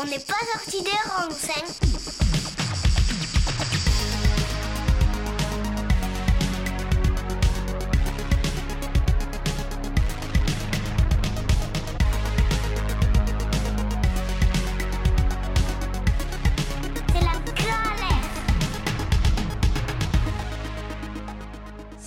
On n'est pas sorti des rangs,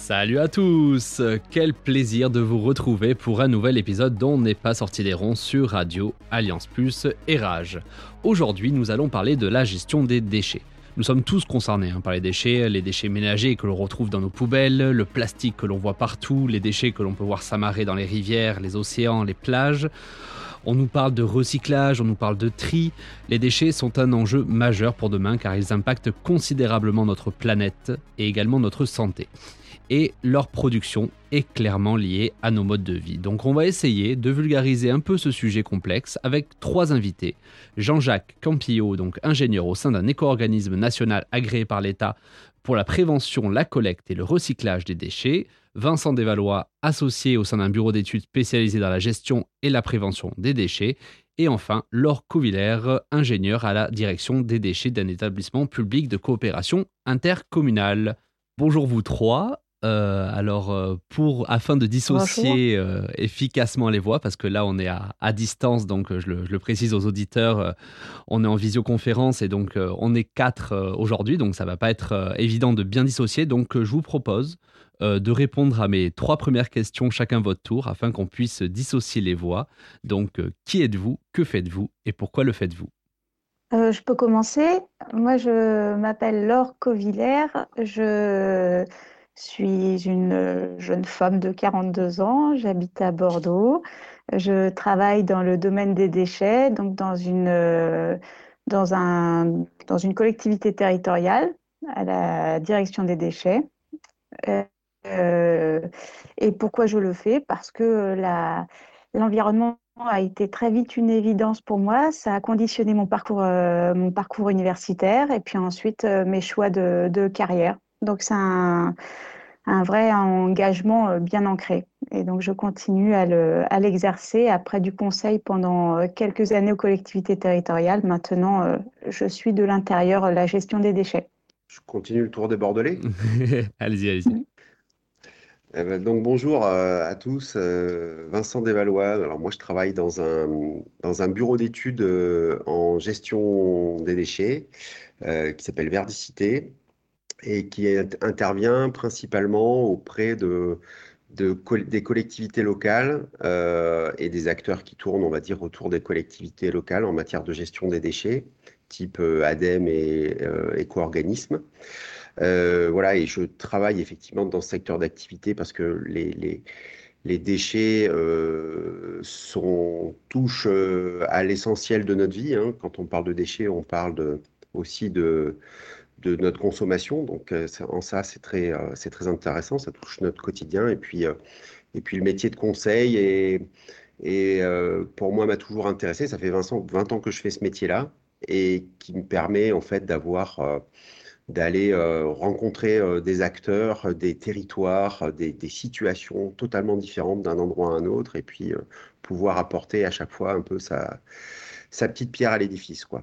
Salut à tous Quel plaisir de vous retrouver pour un nouvel épisode dont n'est pas sorti des ronds sur Radio, Alliance Plus et Rage. Aujourd'hui, nous allons parler de la gestion des déchets. Nous sommes tous concernés hein, par les déchets, les déchets ménagers que l'on retrouve dans nos poubelles, le plastique que l'on voit partout, les déchets que l'on peut voir s'amarrer dans les rivières, les océans, les plages. On nous parle de recyclage, on nous parle de tri. Les déchets sont un enjeu majeur pour demain car ils impactent considérablement notre planète et également notre santé et leur production est clairement liée à nos modes de vie. Donc on va essayer de vulgariser un peu ce sujet complexe avec trois invités. Jean-Jacques Campillo, donc ingénieur au sein d'un éco-organisme national agréé par l'État pour la prévention, la collecte et le recyclage des déchets. Vincent Desvalois, associé au sein d'un bureau d'études spécialisé dans la gestion et la prévention des déchets. Et enfin, Laure Covillère, ingénieur à la direction des déchets d'un établissement public de coopération intercommunale. Bonjour vous trois. Euh, alors, euh, pour, afin de dissocier euh, efficacement les voix, parce que là, on est à, distance, donc je le, précise aux auditeurs, on est en visioconférence et donc on est quatre aujourd'hui, donc ça va pas être évident de bien dissocier. Donc, je vous propose de répondre à mes trois premières questions, chacun votre tour, afin qu'on puisse dissocier les voix. Donc, qui êtes-vous Que faites-vous Et pourquoi le faites-vous? Je peux commencer. Moi, je m'appelle Laure Covillère. Je suis une euh, jeune femme de 42 ans, j'habite à Bordeaux. Je travaille dans le domaine des déchets, donc dans une, euh, dans un, dans une collectivité territoriale à la direction des déchets. Euh, et pourquoi je le fais? Parce que l'environnement a été très vite une évidence pour moi. Ça a conditionné mon parcours, mon parcours universitaire et puis ensuite mes choix de, de carrière. Donc c'est un, un, vrai engagement euh, bien ancré. Et donc je continue à l'exercer après du conseil pendant euh, quelques années aux collectivités territoriales. Maintenant, euh, je suis de l'intérieur la gestion des déchets. Je continue le tour des Bordelais. allez-y, allez-y. Eh ben, donc bonjour à tous, Vincent Desvalois. Alors moi je travaille dans un, dans un bureau d'études en gestion des déchets qui s'appelle Verdicité et qui intervient principalement auprès de, des collectivités locales euh, et des acteurs qui tournent, on va dire, autour des collectivités locales en matière de gestion des déchets, type euh, ADEME et euh, éco-organismes. voilà, et je travaille effectivement dans ce secteur d'activité parce que les, les, les déchets sont, touchent à l'essentiel de notre vie. Hein. Quand on parle de déchets, on parle aussi de, de notre consommation. Donc, euh, en ça, c'est très, euh, c'est très intéressant. Ça touche notre quotidien. Et puis, euh, et puis le métier de conseil et, pour moi m'a toujours intéressé. Ça fait 20 ans, 20 ans que je fais ce métier-là et qui me permet en fait d'avoir d'aller rencontrer des acteurs, des territoires, des, des situations totalement différentes d'un endroit à un autre et puis pouvoir apporter à chaque fois un peu sa, sa petite pierre à l'édifice. Quoi.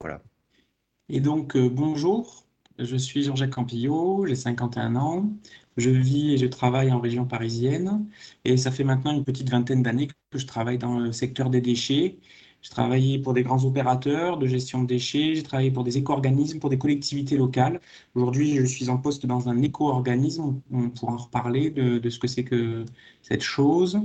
Voilà. Et donc, euh, bonjour, je suis Jean-Jacques Campillo, j'ai 51 ans, je vis et je travaille en région parisienne, et ça fait maintenant une petite vingtaine d'années que je travaille dans le secteur des déchets. Je travaillé pour des grands opérateurs de gestion de déchets, j'ai travaillé pour des éco-organismes, pour des collectivités locales. Aujourd'hui, je suis en poste dans un éco-organisme, on pourra en reparler de ce que c'est que cette chose.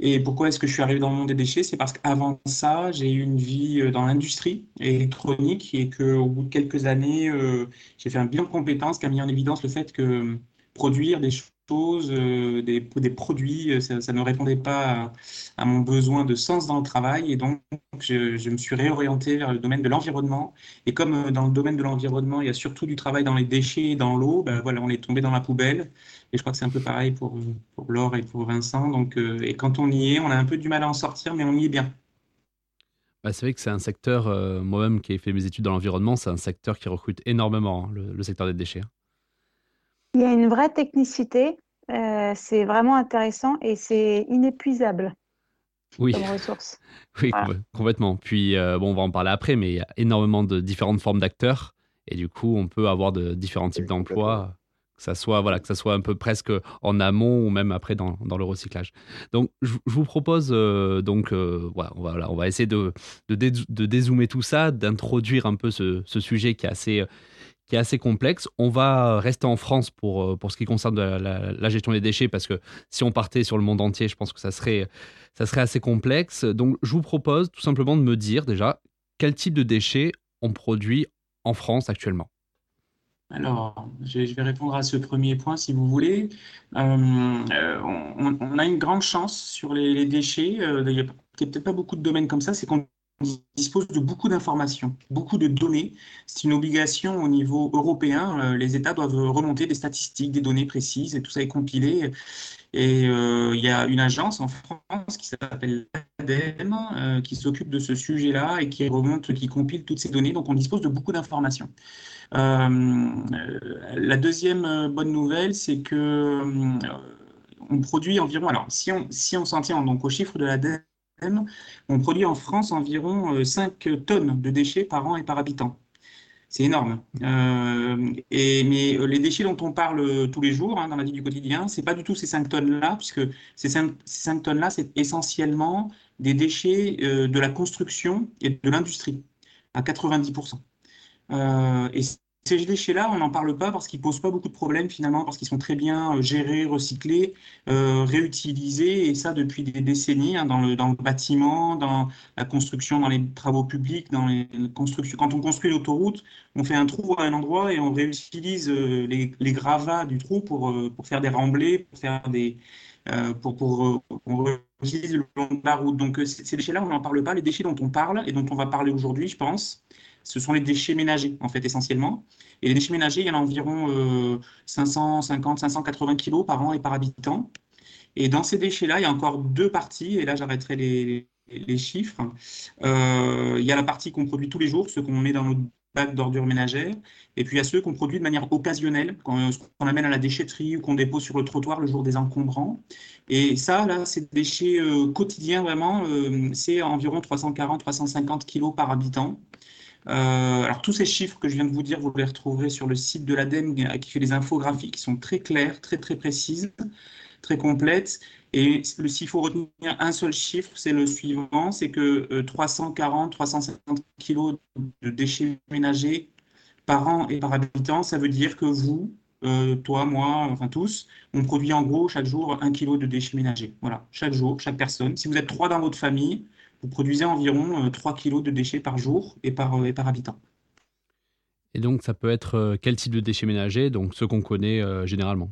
Et pourquoi est-ce que je suis arrivé dans le monde des déchets? C'est parce qu'avant ça, j'ai eu une vie euh, dans l'industrie électronique et qu'au bout de quelques années, euh, j'ai fait un bilan de compétences qui a mis en évidence le fait que produire des choses, euh, des, produits, ça, ne répondait pas à, mon besoin de sens dans le travail. Et donc, je, me suis réorienté vers le domaine de l'environnement. Et comme dans le domaine de l'environnement, il y a surtout du travail dans les déchets et dans l'eau, ben voilà, on est tombé dans la poubelle. Et je crois que c'est un peu pareil pour, pour Laure et pour Vincent. Donc, euh, et quand on y est, on a un peu du mal à en sortir, mais on y est bien. Bah, c'est vrai que c'est un secteur, euh, moi-même qui ai fait mes études dans l'environnement, c'est un secteur qui recrute énormément, hein, le, secteur des déchets. Il y a une vraie technicité, euh, c'est vraiment intéressant et c'est inépuisable. oui. comme ressource. Oui, complètement. Puis, bon, on va en parler après, mais il y a énormément de différentes formes d'acteurs. Et du coup, on peut avoir de différents types d'emplois que ça soit voilà que ça soit un peu presque en amont ou même après dans, dans le recyclage. Donc je, vous propose euh, donc euh, voilà, on va on va essayer de de, de dézoomer tout ça, d'introduire un peu ce, ce, sujet qui est assez qui est assez complexe. On va rester en France pour, euh, pour ce qui concerne la, gestion des déchets, parce que si on partait sur le monde entier, je pense que ça serait, ça serait assez complexe. Donc, je vous propose tout simplement de me dire déjà quel type de déchets on produit en France actuellement. Alors, je, vais répondre à ce premier point si vous voulez. Euh, euh, on, a une grande chance sur les, déchets. Euh, il n'y a peut-être pas beaucoup de domaines comme ça, c'est qu'on dispose de beaucoup d'informations, beaucoup de données. C'est une obligation au niveau européen. les États doivent remonter des statistiques, des données précises, et tout ça est compilé. Et il y a une agence en France qui s'appelle l'ADEME, qui s'occupe de ce sujet-là et qui remonte, qui compile toutes ces données. Donc, on dispose de beaucoup d'informations. Euh, la deuxième euh, bonne nouvelle, c'est que euh, on produit environ, alors si on si on s'en tient donc au chiffre de l'ADEME, on produit en France environ 5 tonnes de déchets par an et par habitant. C'est énorme. et, mais les déchets dont on parle tous les jours hein, dans la vie du quotidien, c'est pas du tout ces 5 tonnes-là, puisque ces 5, ces 5 tonnes-là, c'est essentiellement des déchets de la construction et de l'industrie, à 90%. Euh, et ces déchets-là, on n'en parle pas parce qu'ils posent pas beaucoup de problèmes finalement, parce qu'ils sont très bien euh, gérés, recyclés, euh, réutilisés, et ça depuis des décennies, hein, dans, le, bâtiment, dans la construction, dans les travaux publics, dans les constructions. Quand on construit l'autoroute, on fait un trou à un endroit et on réutilise les, les gravats du trou pour, faire des remblais, pour faire des, pour, pour, pour réutiliser le long de la route. Donc ces déchets-là, on n'en parle pas. Les déchets dont on parle et dont on va parler aujourd'hui, je pense, ce sont les déchets ménagers, en fait, essentiellement. Et les déchets ménagers, il y en a environ 550, 580 kilos par an et par habitant. Et dans ces déchets-là, il y a encore deux parties, et là, j'arrêterai les, chiffres. Euh, il y a la partie qu'on produit tous les jours, ce qu'on met dans notre bac d'ordures ménagères, et puis il y a ceux qu'on produit de manière occasionnelle, qu'on amène à la déchetterie ou qu'on dépose sur le trottoir le jour des encombrants. Et ça, là, ces déchets euh, quotidiens, vraiment, euh, c'est environ 340-350 kilos par habitant. Euh, alors tous ces chiffres que je viens de vous dire, vous les retrouverez sur le site de l'ADEME qui fait des infographies qui sont très claires, très très précises, très complètes. Et s'il faut retenir un seul chiffre, c'est le suivant, c'est que 340, euh, 350 kilos de déchets ménagers par an et par habitant, ça veut dire que vous, euh, toi, moi, enfin tous, on produit en gros chaque jour un kilo de déchets ménagers. Voilà, chaque jour, chaque personne. Si vous êtes trois dans votre famille, vous produisez environ 3 euh, kg de déchets par jour et par, euh, et par habitant. Et donc, ça peut être euh, quel type de déchets ménagers Donc, ceux qu'on connaît généralement?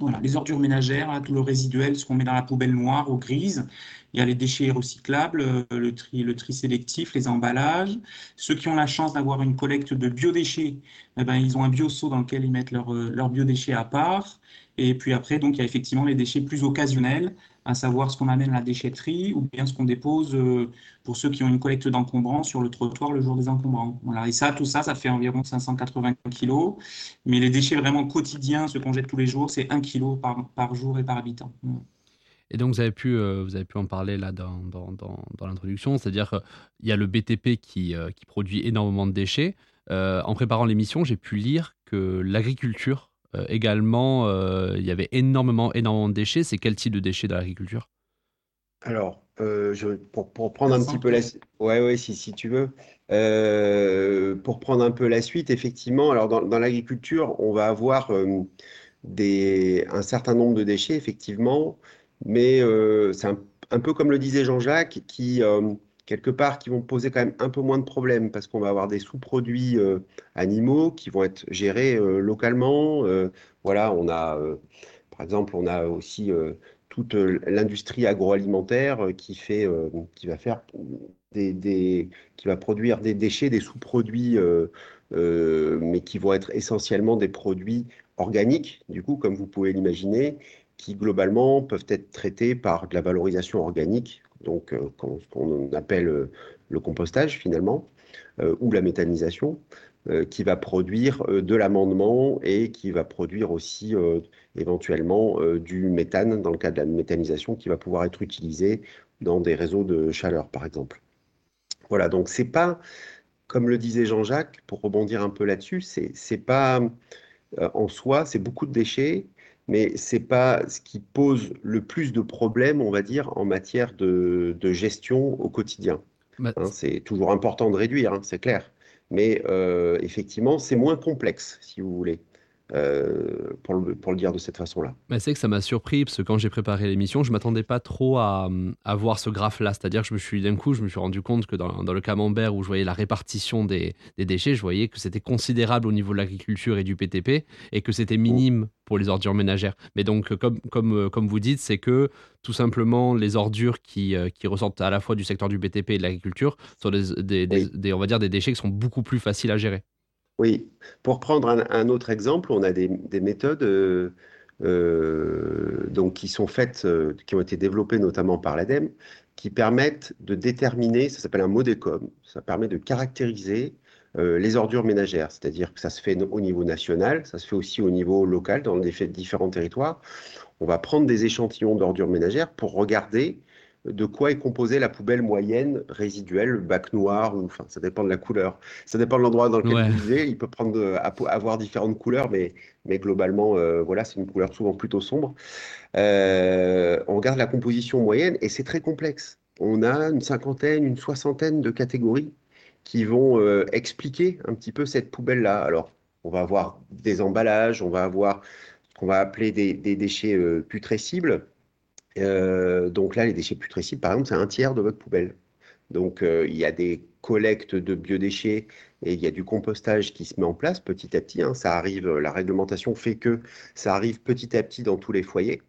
Voilà, les ordures ménagères, tout le résiduel, ce qu'on met dans la poubelle noire ou grise. Il y a les déchets recyclables, le tri, le tri sélectif, les emballages. Ceux qui ont la chance d'avoir une collecte de biodéchets, eh ben, ils ont un bioseau dans lequel ils mettent leurs leur biodéchets à part. Et puis après, donc, il y a effectivement les déchets plus occasionnels, à savoir ce qu'on amène à la déchetterie ou bien ce qu'on dépose euh, pour ceux qui ont une collecte d'encombrants sur le trottoir le jour des encombrants. Et ça, tout ça, ça fait environ 580 kg. Mais les déchets vraiment quotidiens, ceux qu'on jette tous les jours, c'est 1 kg par, par jour et par habitant. Et donc, vous avez pu, euh, vous avez pu en parler là dans, dans, dans, l'introduction, c'est-à-dire qu'il y a le BTP qui, euh, qui produit énormément de déchets. en préparant l'émission, j'ai pu lire que l'agriculture euh, également, euh, il y avait énormément, énormément de déchets. C'est quel type de déchets dans l'agriculture? Alors, euh, je, pour, pour, prendre un petit peu la ouais ouais si, si tu veux. Pour prendre un peu la suite effectivement alors dans, dans l'agriculture on va avoir des un certain nombre de déchets effectivement. Mais c'est un, un, peu comme le disait Jean-Jacques qui quelque part qui vont poser quand même un peu moins de problèmes parce qu'on va avoir des sous-produits euh, animaux qui vont être gérés euh, localement. Euh, voilà, on a, par exemple, on a aussi toute l'industrie agroalimentaire qui fait, qui va faire des, qui va produire des déchets, des sous-produits, mais qui vont être essentiellement des produits organiques, du coup, comme vous pouvez l'imaginer, qui globalement peuvent être traités par de la valorisation organique, donc euh, ce qu'on appelle euh, le compostage finalement, euh, ou la méthanisation, qui va produire de l'amendement et qui va produire aussi éventuellement du méthane dans le cas de la méthanisation qui va pouvoir être utilisé dans des réseaux de chaleur, par exemple. Voilà, donc c'est pas, comme le disait Jean-Jacques, pour rebondir un peu là-dessus, c'est pas en soi, c'est beaucoup de déchets, mais c'est pas ce qui pose le plus de problèmes, on va dire, en matière de, gestion au quotidien. Bah, hein, c'est toujours important de réduire, hein, c'est clair. Mais euh, effectivement, c'est moins complexe, si vous voulez. Euh, pour, le, pour, le, dire de cette façon-là. Mais c'est que ça m'a surpris parce que quand j'ai préparé l'émission, je m'attendais pas trop à, à voir ce graphe-là. C'est-à-dire que je me suis d'un coup, je me suis rendu compte que dans, dans, le camembert où je voyais la répartition des, des déchets, je voyais que c'était considérable au niveau de l'agriculture et du PTP et que c'était minime pour les ordures ménagères. Mais donc, comme, comme, euh, comme vous dites, c'est que tout simplement les ordures qui, euh, qui ressortent à la fois du secteur du BTP et de l'agriculture sont des, des, on va dire des déchets qui sont beaucoup plus faciles à gérer. Oui, pour prendre un, autre exemple, on a des, méthodes euh, euh, qui sont faites, euh, qui ont été développées notamment par l'ADEME, qui permettent de déterminer, ça s'appelle un modécom, ça permet de caractériser les ordures ménagères, c'est-à-dire que ça se fait au niveau national, ça se fait aussi au niveau local dans les différents territoires. On va prendre des échantillons d'ordures ménagères pour regarder de quoi est composée la poubelle moyenne résiduelle, le bac noir, ou enfin, ça dépend de la couleur. Ça dépend de l'endroit dans lequel vous vivez. Il peut prendre, avoir différentes couleurs, mais, mais globalement, euh, voilà, c'est une couleur souvent plutôt sombre. Euh, on regarde la composition moyenne et c'est très complexe. On a une cinquantaine, une soixantaine de catégories qui vont euh, expliquer un petit peu cette poubelle-là. Alors, on va avoir des emballages, on va avoir ce qu'on va appeler des, des déchets putrescibles euh, donc là, les déchets putrescibles, par exemple, c'est un tiers de votre poubelle. Donc euh, il y a des collectes de biodéchets et il y a du compostage qui se met en place petit à petit. Hein. ça arrive, la réglementation fait que ça arrive petit à petit dans tous les foyers.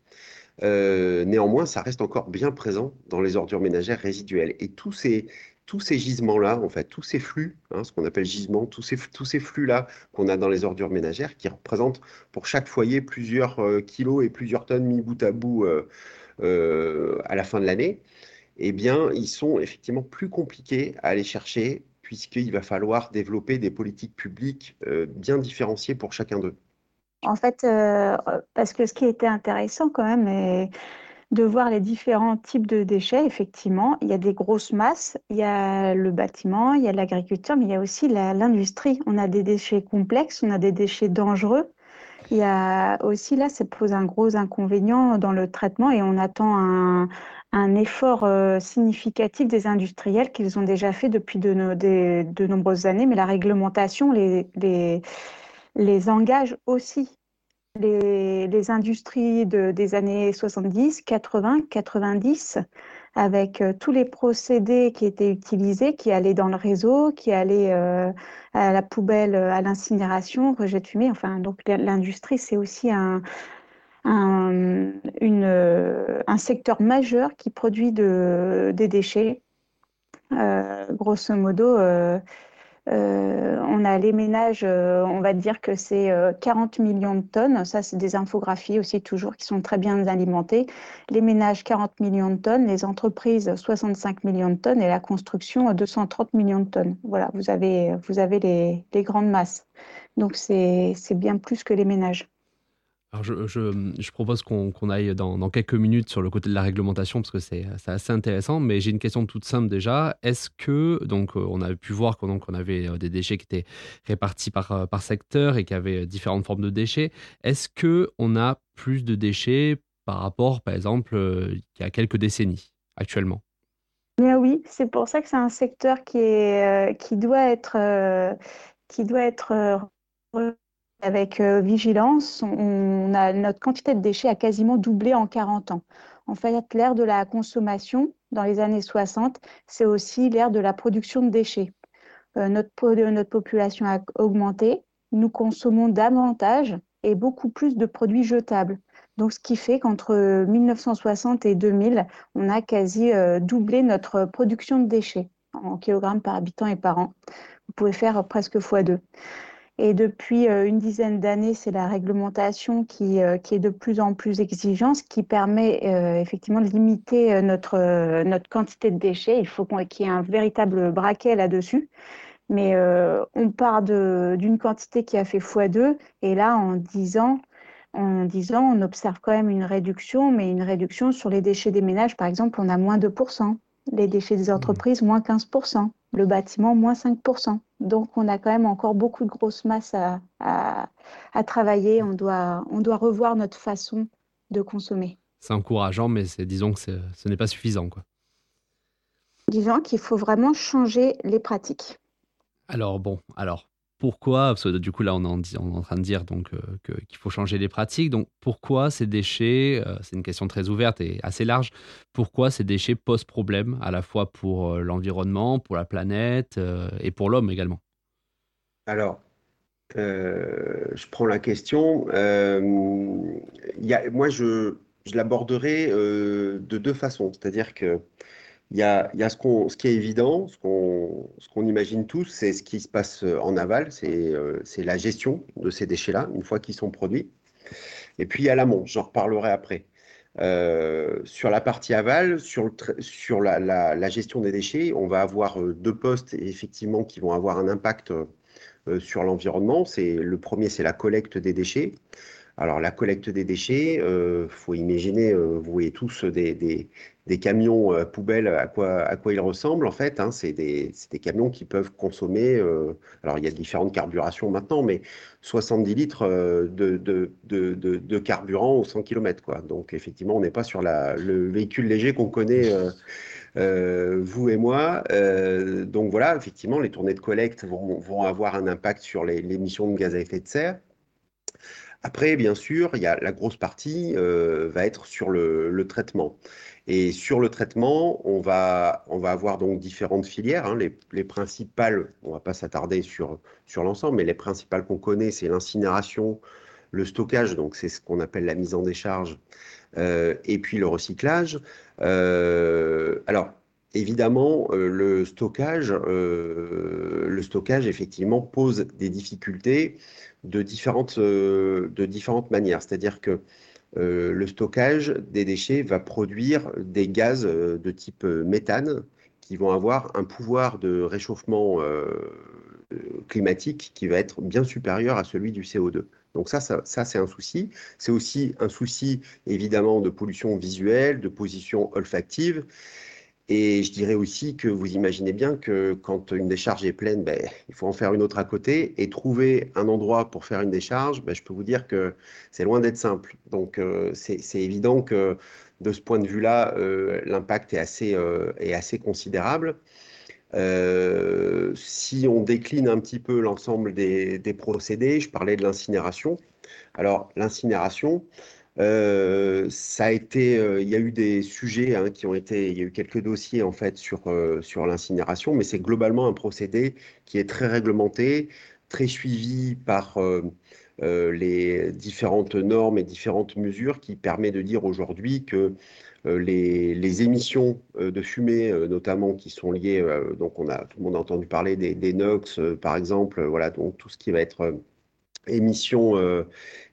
Euh, néanmoins, ça reste encore bien présent dans les ordures ménagères résiduelles. Et tous ces, tous ces gisements-là, en fait, tous ces flux, hein, ce qu'on appelle gisements, tous ces, tous ces flux-là qu'on a dans les ordures ménagères, qui représentent pour chaque foyer plusieurs kilos et plusieurs tonnes mis bout à bout euh, à la fin de l'année, eh bien, ils sont effectivement plus compliqués à aller chercher puisqu'il va falloir développer des politiques publiques euh, bien différenciées pour chacun d'eux. En fait, euh, parce que ce qui était intéressant quand même est de voir les différents types de déchets. Effectivement, il y a des grosses masses, il y a le bâtiment, il y a l'agriculture, mais il y a aussi l'industrie. On a des déchets complexes, on a des déchets dangereux. Il y a aussi là, ça pose un gros inconvénient dans le traitement et on attend un, effort euh, significatif des industriels qu'ils ont déjà fait depuis de, nombreuses années, mais la réglementation les, engage aussi. Les, industries de, des années 70, 80, 90 avec euh, tous les procédés qui étaient utilisés, qui allaient dans le réseau, qui allaient euh, à la poubelle, euh, à l'incinération, rejet de fumée. Enfin, donc l'industrie, c'est aussi un, un, secteur majeur qui produit de, des déchets. grosso modo, on a les ménages, euh, on va dire que c'est 40 euh, millions de tonnes. Ça, c'est des infographies aussi toujours qui sont très bien alimentées. Les ménages, 40 millions de tonnes. Les entreprises, 65 millions de tonnes. Et la construction, 230 millions de tonnes. Voilà, vous avez, vous avez les, les grandes masses. Donc, c'est bien plus que les ménages. Alors je, je, propose qu'on aille dans, quelques minutes sur le côté de la réglementation parce que c'est assez intéressant, mais j'ai une question toute simple déjà. Est-ce que, donc euh, on a pu voir qu'on avait euh, des déchets qui étaient répartis par, euh, par secteur et qui avaient différentes formes de déchets, est-ce qu'on a plus de déchets par rapport, par exemple, il y a quelques décennies actuellement? Mais oui, c'est pour ça que c'est un secteur qui, est, qui doit être, qui doit être avec euh, vigilance, on a, notre quantité de déchets a quasiment doublé en 40 ans. En fait, l'ère de la consommation dans les années 60, c'est aussi l'ère de la production de déchets. Euh, notre, notre population a augmenté, nous consommons davantage et beaucoup plus de produits jetables. Donc, ce qui fait qu'entre 1960 et 2000, on a quasi euh, doublé notre production de déchets en kilogrammes par habitant et par an. Vous pouvez faire presque x2. Et depuis euh, une dizaine d'années, c'est la réglementation qui, euh, qui, est de plus en plus exigeante, ce qui permet euh, effectivement de limiter notre, notre quantité de déchets. Il faut qu'il y ait un véritable braquet là-dessus. Mais on part d'une quantité qui a fait x2, et là, en 10 ans, en disant on observe quand même une réduction, mais une réduction sur les déchets des ménages, par exemple, on a moins 2%, les déchets des entreprises, moins 15%, le bâtiment, moins 5%. Donc on a quand même encore beaucoup de grosses masses à, à, travailler, on doit, on doit revoir notre façon de consommer. C'est encourageant, mais disons que ce n'est pas suffisant. Quoi. Disons qu'il faut vraiment changer les pratiques. Alors bon, alors pourquoi, parce que du coup là on est en, train de dire euh, qu'il faut changer les pratiques, donc pourquoi ces déchets, euh, c'est une question très ouverte et assez large, pourquoi ces déchets posent problème à la fois pour euh, l'environnement, pour la planète et pour l'homme également? Alors, je prends la question. Moi je l'aborderai de deux façons, c'est-à-dire que il y a, ce, qu'on, ce qui est évident, ce qu'on, qu'on imagine tous, c'est ce qui se passe euh, en aval, c'est, euh, la gestion de ces déchets-là, une fois qu'ils sont produits. Et puis a l'amont, j'en reparlerai après. Euh, sur la partie aval, sur, le sur la, la, la, gestion des déchets, on va avoir deux postes effectivement qui vont avoir un impact sur l'environnement. Le premier, c'est la collecte des déchets. Alors la collecte des déchets, euh, faut imaginer, vous voyez tous des, des, camions euh, poubelles, à quoi, ils ressemblent en fait. Hein. c'est des, camions qui peuvent consommer, euh, alors il y a différentes carburations maintenant, mais 70 litres euh, de, carburant au 100 km. Donc effectivement, on n'est pas sur le véhicule léger qu'on connaît. Euh, vous et moi. Euh, donc voilà, effectivement, les tournées de collecte vont, vont avoir un impact sur les, émissions de gaz à effet de serre. Après, bien sûr, il y a la grosse partie euh, va être sur le, traitement. Et sur le traitement, on va, on va avoir donc différentes filières. Hein. Les, les, principales, on ne va pas s'attarder sur, sur l'ensemble, mais les principales qu'on connaît, c'est l'incinération, le stockage, donc c'est ce qu'on appelle la mise en décharge, euh, et puis le recyclage. Euh, alors, évidemment, le stockage, le stockage effectivement pose des difficultés de différentes, euh, de différentes manières. C'est-à-dire que euh, le stockage des déchets va produire des gaz euh, de type méthane qui vont avoir un pouvoir de réchauffement climatique qui va être bien supérieur à celui du CO2. Donc ça, ça, ça c'est un souci. C'est aussi un souci évidemment de pollution visuelle, de position olfactive. Et je dirais aussi que vous imaginez bien que quand une décharge est pleine, ben, il faut en faire une autre à côté et trouver un endroit pour faire une décharge, ben, je peux vous dire que c'est loin d'être simple. Donc euh, c'est évident que de ce point de vue-là, euh, l'impact est, assez, euh, est assez considérable. Si on décline un petit peu l'ensemble des, des, procédés, je parlais de l'incinération. Alors l'incinération, euh, ça a été, euh, il y a eu des sujets hein, qui ont été, il y a eu quelques dossiers en fait sur, euh, sur l'incinération, mais c'est globalement un procédé qui est très réglementé, très suivi par les différentes normes et différentes mesures qui permet de dire aujourd'hui que les, les, émissions de fumée, notamment qui sont liées, donc on a tout le monde a entendu parler des, des NOx par exemple, voilà donc tout ce qui va être émissions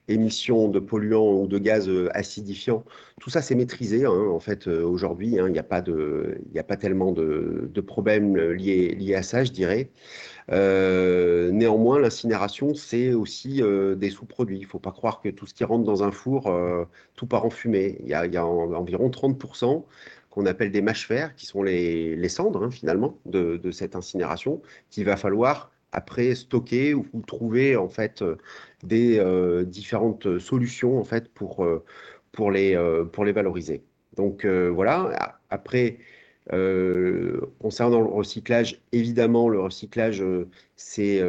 émissions de polluants ou de gaz euh, acidifiants. Tout ça, c'est maîtrisé hein, en fait euh, aujourd'hui. Hein. il n'y a pas a pas tellement de, problèmes liés, liés à ça, je dirais. Euh, néanmoins, l'incinération, c'est aussi euh, des sous-produits. Il ne faut pas croire que tout ce qui rentre dans un four, euh, tout part en fumée. Il y a, environ 30% qu'on appelle des mâches fer, qui sont les, les cendres hein, finalement de, de, cette incinération, qu'il va falloir après stocker ou, ou trouver en fait des euh, différentes solutions en fait pour, euh, pour, les, euh, pour les valoriser. Donc voilà, après, concernant le recyclage, évidemment, le recyclage, c'est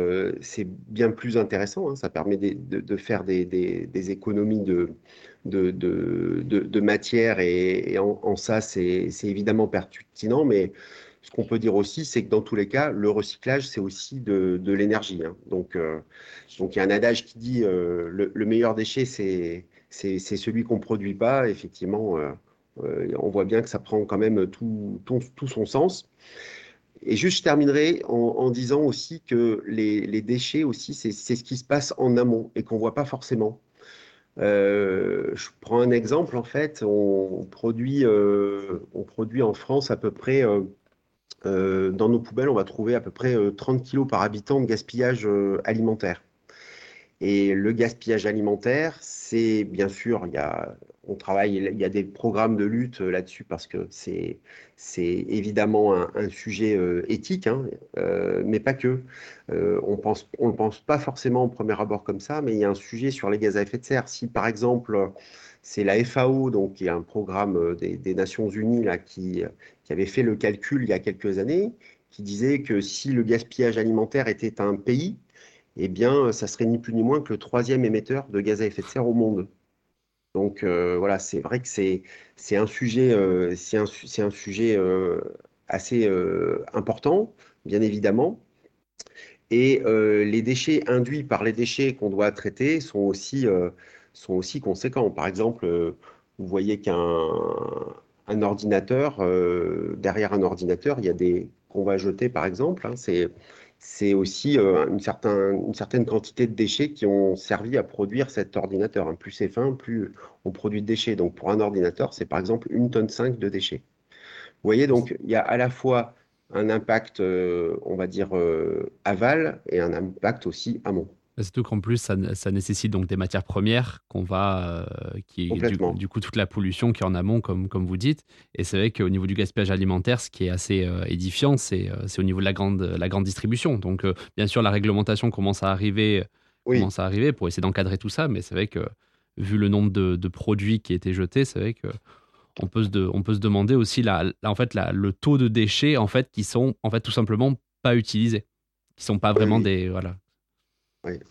bien plus intéressant. Hein, ça permet de, de, faire des, des, économies de, de, de matière et, et en, en, ça, c'est évidemment pertinent. Mais ce qu'on peut dire aussi, c'est que dans tous les cas, le recyclage, c'est aussi de, l'énergie. Hein. Donc, euh, donc, il y a un adage qui dit euh, le, le, meilleur déchet, c'est celui qu'on ne produit pas. Effectivement, euh, on voit bien que ça prend quand même tout, son sens. Et juste, je terminerai en, disant aussi que les, déchets aussi, c'est ce qui se passe en amont et qu'on ne voit pas forcément. Je prends un exemple, en fait, on produit, en France à peu près dans nos poubelles, on va trouver à peu près 30 euh, kg par habitant de gaspillage euh, alimentaire. Et le gaspillage alimentaire, c'est bien sûr, il y a, on travaille, il y a des programmes de lutte là-dessus parce que c'est, évidemment un, sujet euh, éthique, hein, euh, mais pas que. Euh, on pense, on ne pense pas forcément au premier abord comme ça, mais il y a un sujet sur les gaz à effet de serre. Si par exemple, c'est la FAO, donc qui est un programme des, des Nations Unies là, qui, qui avait fait le calcul il y a quelques années, qui disait que si le gaspillage alimentaire était un pays, eh bien, ça serait ni plus ni moins que le troisième émetteur de gaz à effet de serre au monde. Donc euh, voilà, c'est vrai que c'est un sujet, euh, c'est un, un, sujet euh, assez important, bien évidemment. Et les déchets induits par les déchets qu'on doit traiter sont aussi, sont aussi conséquents. Par exemple, vous voyez qu'un un ordinateur, derrière un ordinateur, il y a des qu'on va jeter, par exemple. Hein, c'est aussi euh, une, certaine quantité de déchets qui ont servi à produire cet ordinateur. Plus c'est fin, plus on produit de déchets. Donc pour un ordinateur, c'est par exemple une tonne 5 de déchets. Vous voyez, donc il y a à la fois un impact, euh, on va dire, euh, aval et un impact aussi amont. Surtout qu'en plus, ça, nécessite donc des matières premières qu'on va, euh, qui du, coup toute la pollution qui est en amont, comme, comme vous dites. Et c'est vrai qu'au niveau du gaspillage alimentaire, ce qui est assez euh, édifiant, c'est euh, au niveau de la grande, la grande distribution. Donc, bien sûr, la réglementation commence à arriver, commence à arriver pour essayer d'encadrer tout ça, mais c'est vrai que vu le nombre de, produits qui étaient jetés, c'est vrai que on peut se, on peut se demander aussi la, en fait, la, le taux de déchets en fait qui sont en fait tout simplement pas utilisés, qui sont pas vraiment des voilà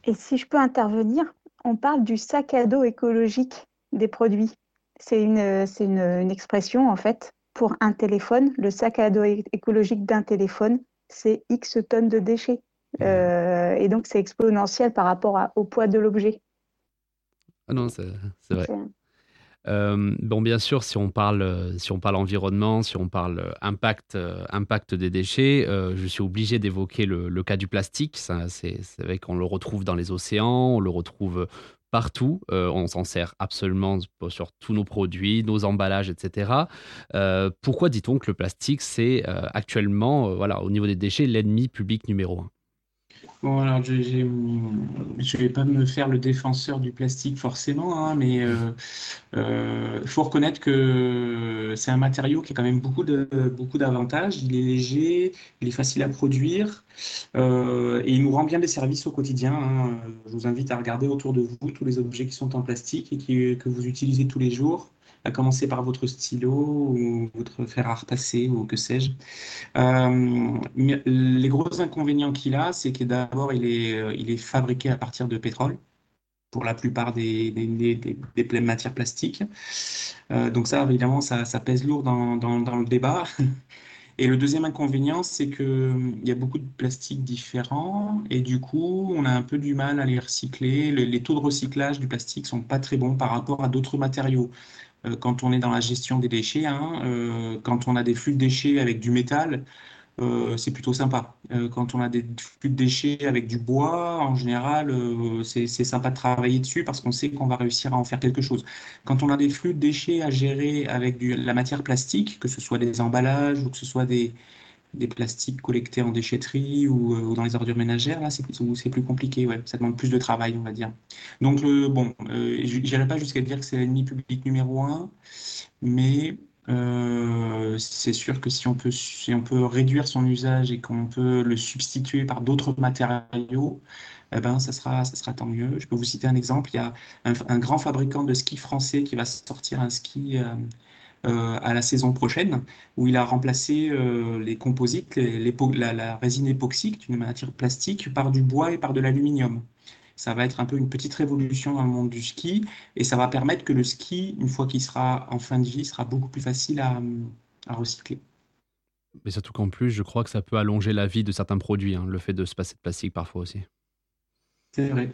et si je peux intervenir, on parle du sac à dos écologique des produits. C'est une, une, une, expression, en fait, pour un téléphone. Le sac à dos écologique d'un téléphone, c'est X tonnes de déchets. Mmh. Euh, et donc, c'est exponentiel par rapport au poids de l'objet. Ah non, c'est vrai. Euh, bon, bien sûr, si on parle, euh, si on parle environnement, si on parle euh, impact, impact des déchets, je suis obligé d'évoquer le, cas du plastique. C'est vrai qu'on le retrouve dans les océans, on le retrouve partout. on s'en sert absolument sur tous nos produits, nos emballages, etc. pourquoi dit-on que le plastique, c'est actuellement, voilà, au niveau des déchets, l'ennemi public numéro un? Bon, alors, je ne vais pas me faire le défenseur du plastique forcément, hein, mais il euh, euh, faut reconnaître que c'est un matériau qui a quand même beaucoup de, beaucoup d'avantages. Il est léger, il est facile à produire euh, et il nous rend bien des services au quotidien. Hein. Je vous invite à regarder autour de vous tous les objets qui sont en plastique et que vous utilisez tous les jours à commencer par votre stylo ou votre fer à repasser ou que sais-je. Euh, les gros inconvénients qu'il a, c'est que d'abord, il est, euh, il est fabriqué à partir de pétrole pour la plupart des, matières plastiques. Euh, donc ça, évidemment, ça, pèse lourd dans, le débat. Et le deuxième inconvénient, c'est qu'il y a beaucoup de plastiques différents et du coup, on a un peu du mal à les recycler. Les, taux de recyclage du plastique sont pas très bons par rapport à d'autres matériaux. Euh, quand on est dans la gestion des déchets. Hein, euh, quand on a des flux de déchets avec du métal, euh, c'est plutôt sympa. quand on a des flux de déchets avec du bois, en général, c'est sympa de travailler dessus parce qu'on sait qu'on va réussir à en faire quelque chose. Quand on a des flux de déchets à gérer avec du, la matière plastique, que ce soit des emballages ou que ce soit des, des plastiques collectés en déchetterie ou, euh, dans les ordures ménagères, là, c'est plus compliqué. Ouais. Ça demande plus de travail, on va dire. Donc, le, bon, euh, je n'irai pas jusqu'à dire que c'est l'ennemi public numéro un, mais euh, c'est sûr que si on, peut, si on peut réduire son usage et qu'on peut le substituer par d'autres matériaux, eh ben, ça, sera, ça sera tant mieux. Je peux vous citer un exemple. Il y a un, grand fabricant de ski français qui va sortir un ski euh, à la saison prochaine, où il a remplacé euh, les composites, la, résine époxyque, une matière plastique, par du bois et par de l'aluminium. Ça va être un peu une petite révolution dans le monde du ski et ça va permettre que le ski, une fois qu'il sera en fin de vie, sera beaucoup plus facile à, recycler. Mais surtout qu'en plus, je crois que ça peut allonger la vie de certains produits, hein, le fait de se passer de plastique parfois aussi. C'est vrai.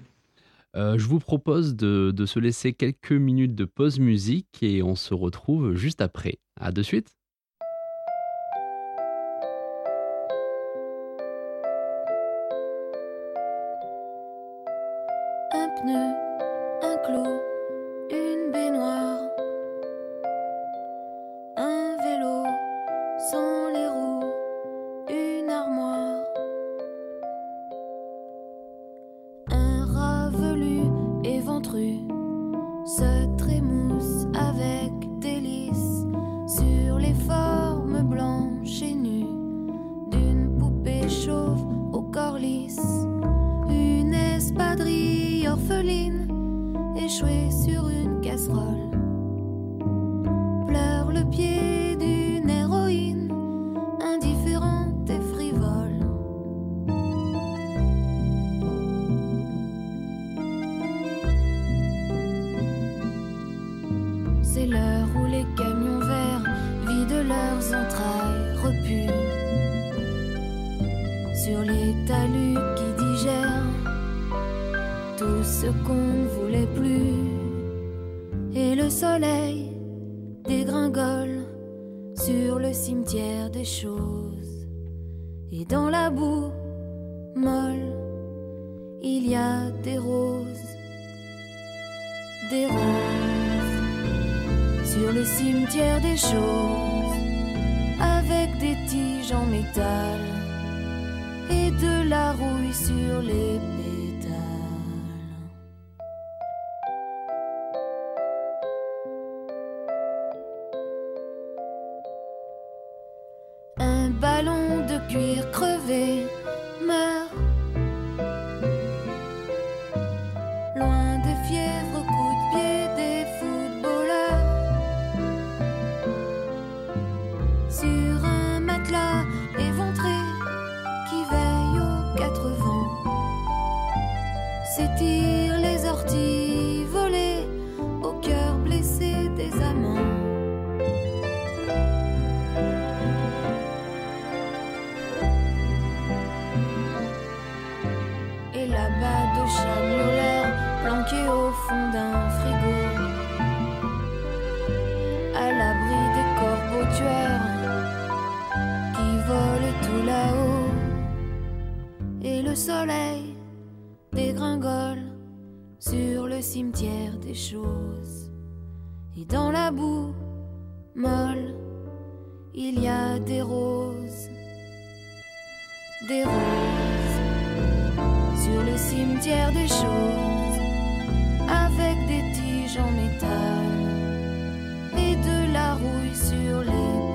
Euh, je vous propose de, se laisser quelques minutes de pause musique et on se retrouve juste après. À de suite. Chauve au corps lisse, une espadrille orpheline échouée sur une casserole. Des roses sur le cimetière des choses, avec des tiges en métal et de la rouille sur les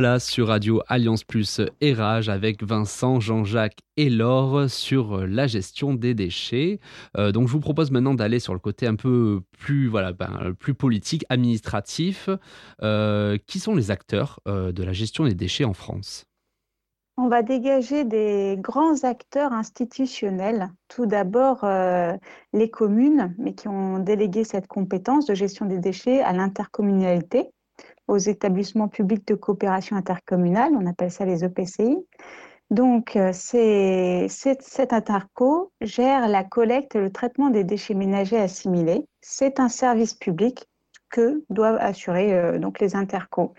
Revoilà sur Radio Alliance Plus et Rage avec Vincent, Jean-Jacques et Laure sur la gestion des déchets. Euh, donc je vous propose maintenant d'aller sur le côté un peu plus, voilà, ben, plus politique, administratif. Euh, qui sont les acteurs euh, de la gestion des déchets en France? On va dégager des grands acteurs institutionnels. Tout d'abord, euh, les communes, mais qui ont délégué cette compétence de gestion des déchets à l'intercommunalité, aux établissements publics de coopération intercommunale, on appelle ça les EPCI. Donc, euh, c'est, cet interco gère la collecte et le traitement des déchets ménagers assimilés. C'est un service public que doivent assurer euh, donc les intercos.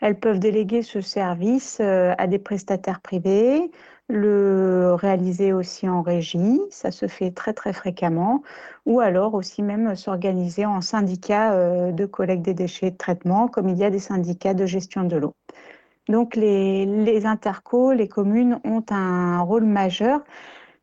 Elles peuvent déléguer ce service euh, à des prestataires privés, le réaliser aussi en régie, ça se fait très très fréquemment, ou alors aussi même s'organiser en syndicat euh, de collecte des déchets et de traitement, comme il y a des syndicats de gestion de l'eau. Donc les, les intercos, les communes ont un rôle majeur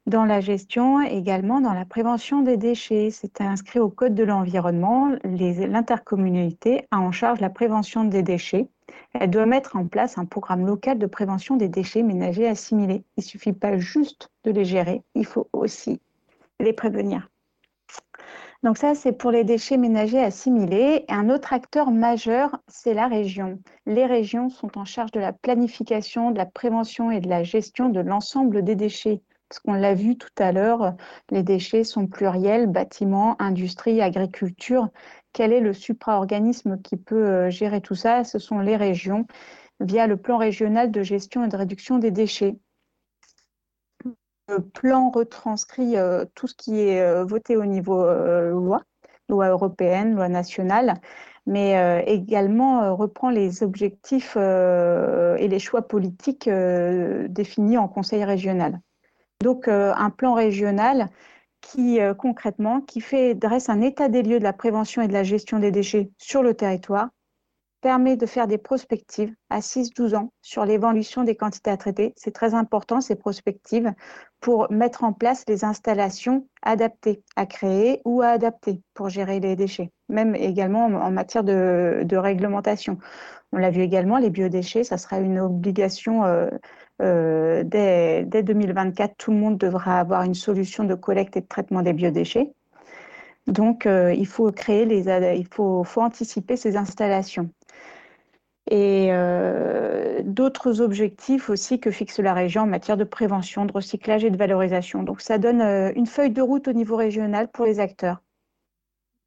dans la gestion, également dans la prévention des déchets. C'est inscrit au Code de l'environnement. L'intercommunalité a en charge la prévention des déchets. Elle doit mettre en place un programme local de prévention des déchets ménagers assimilés. Il ne suffit pas juste de les gérer, il faut aussi les prévenir. Donc ça, c'est pour les déchets ménagers assimilés. Un autre acteur majeur, c'est la région. Les régions sont en charge de la planification, de la prévention et de la gestion de l'ensemble des déchets. Parce qu'on l'a vu tout à l'heure, les déchets sont pluriels, bâtiments, industrie, agriculture. Quel est le supraorganisme qui peut euh, gérer tout ça? Ce sont les régions via le plan régional de gestion et de réduction des déchets. Le plan retranscrit euh, tout ce qui est euh, voté au niveau loi, loi européenne, loi nationale, mais également reprend les objectifs et les choix politiques définis en conseil régional. Donc un plan régional qui euh, concrètement qui fait, dresse un état des lieux de la prévention et de la gestion des déchets sur le territoire, permet de faire des prospectives à 6-12 ans sur l'évolution des quantités à traiter. C'est très important, ces prospectives, pour mettre en place les installations adaptées à créer ou à adapter pour gérer les déchets, même également en matière de, réglementation. On l'a vu également, les biodéchets, ça sera une obligation euh, euh, dès, 2024, tout le monde devra avoir une solution de collecte et de traitement des biodéchets. Donc, euh, il faut créer les, il faut, faut anticiper ces installations. Et euh, d'autres objectifs aussi que fixe la région en matière de prévention, de recyclage et de valorisation. Donc, ça donne une feuille de route au niveau régional pour les acteurs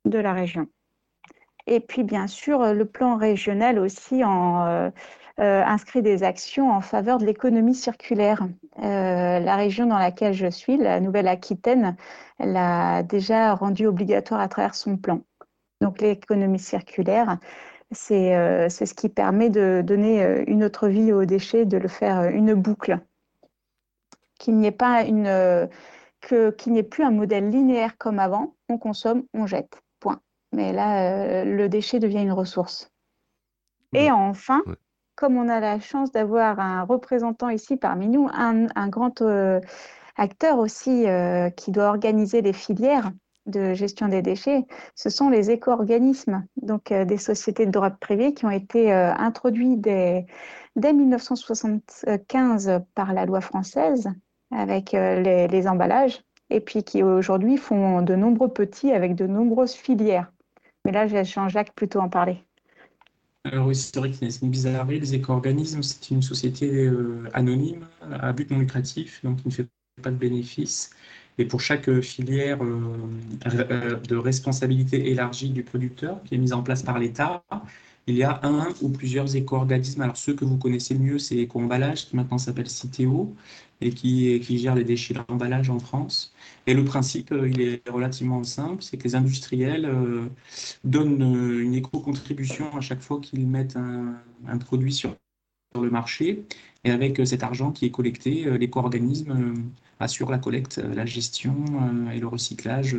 de la région. Et puis, bien sûr, le plan régional aussi euh, inscrit des actions en faveur de l'économie circulaire. Euh, la région dans laquelle je suis, la Nouvelle-Aquitaine, l'a déjà rendu obligatoire à travers son plan. Donc l'économie circulaire, c'est euh, ce qui permet de donner une autre vie aux déchets, de le faire une boucle. Qu'il n'y ait pas une qu'il n'y ait plus un modèle linéaire comme avant, on consomme, on jette, point. Mais là, le déchet devient une ressource. Et enfin, comme on a la chance d'avoir un représentant ici parmi nous, un, grand euh, acteur aussi euh, qui doit organiser les filières de gestion des déchets, ce sont les éco-organismes, donc euh, des sociétés de droit privé qui ont été introduits dès, 1975 par la loi française avec les, les emballages et puis qui aujourd'hui font de nombreux petits avec de nombreuses filières. Mais là, j'ai Jean-Jacques plutôt en parler. Alors oui, c'est vrai une bizarrerie. Les éco-organismes, c'est une société euh, anonyme, à but non lucratif, donc qui ne fait pas de bénéfices. Et pour chaque filière euh, euh, de responsabilité élargie du producteur, qui est mise en place par l'État, il y a un ou plusieurs éco-organismes. Alors, ceux que vous connaissez mieux, c'est Éco-emballage, qui maintenant s'appelle Citeo, et qui, gère les déchets d'emballage en France. Et le principe, euh, il est relativement simple, c'est que les industriels euh, donnent euh, une éco-contribution à chaque fois qu'ils mettent un, produit sur, le marché. Et avec cet argent qui est collecté, l'éco-organisme assure la collecte, la gestion et le recyclage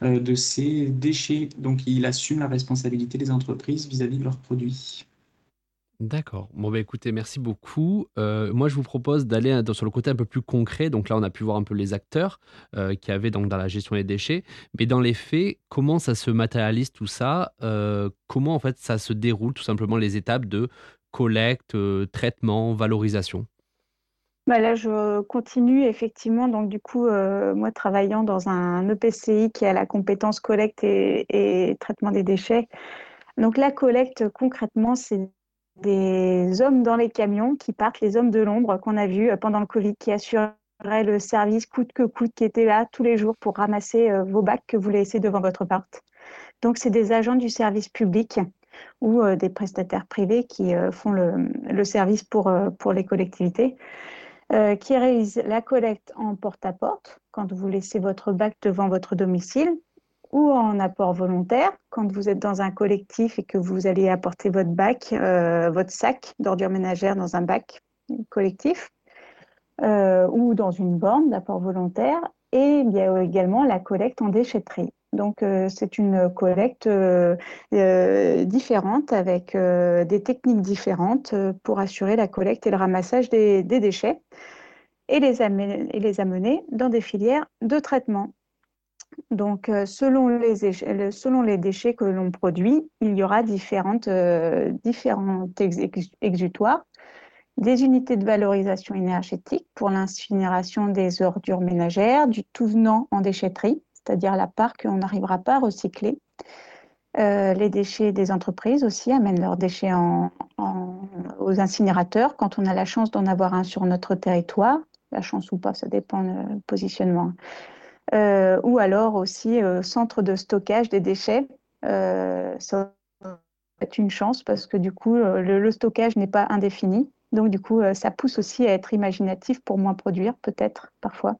de ces déchets. Donc, il assume la responsabilité des entreprises vis-à-vis de leurs produits. D'accord. Bon, bah écoutez, merci beaucoup. Euh, moi, je vous propose d'aller sur le côté un peu plus concret. Donc là, on a pu voir un peu les acteurs euh, qui avaient donc dans la gestion des déchets. Mais dans les faits, comment ça se matérialise tout ça? Euh, Comment en fait ça se déroule tout simplement les étapes de collecte, traitement, valorisation bah là, je continue effectivement. Donc, du coup, moi, travaillant dans un EPCI qui a la compétence collecte et traitement des déchets. Donc, la collecte, concrètement, c'est des hommes dans les camions qui partent, les hommes de l'ombre qu'on a vus euh, pendant le Covid, qui assuraient le service coûte que coûte, qui étaient là tous les jours pour ramasser euh, vos bacs que vous laissez devant votre porte. Donc, c'est des agents du service public ou euh, des prestataires privés qui font le, service pour, pour les collectivités, qui réalisent la collecte en porte-à-porte, -porte, quand vous laissez votre bac devant votre domicile, ou en apport volontaire, quand vous êtes dans un collectif et que vous allez apporter votre bac, euh, votre sac d'ordures ménagères dans un bac collectif, euh, ou dans une borne d'apport volontaire, et il y a également la collecte en déchetterie. Donc, euh, c'est une collecte différente avec des techniques différentes pour assurer la collecte et le ramassage des, déchets et les, amener dans des filières de traitement. Donc, euh, selon, les déchets que l'on produit, il y aura euh, différentes exutoires, des unités de valorisation énergétique pour l'incinération des ordures ménagères, du tout venant en déchetterie, c'est-à-dire la part qu'on n'arrivera pas à recycler. Euh, les déchets des entreprises aussi amènent leurs déchets aux incinérateurs quand on a la chance d'en avoir un sur notre territoire. La chance ou pas, ça dépend du positionnement. Euh, ou alors aussi euh, centre de stockage des déchets. ça être une chance parce que du coup, le stockage n'est pas indéfini. Donc du coup, ça pousse aussi à être imaginatif pour moins produire, peut-être, parfois.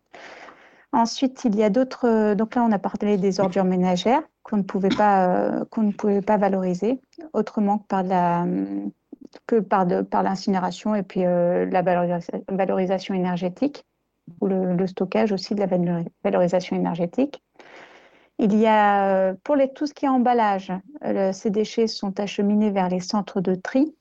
Ensuite, il y a d'autres. Euh, donc là, on a parlé des ordures ménagères qu'on ne pouvait pas, euh, qu'on ne pouvait pas valoriser autrement que par la que par, de, par l'incinération et puis euh, la valorisation énergétique ou le, stockage aussi de la valorisation énergétique. Il y a pour les, tout ce qui est emballage, ces déchets sont acheminés vers les centres de tri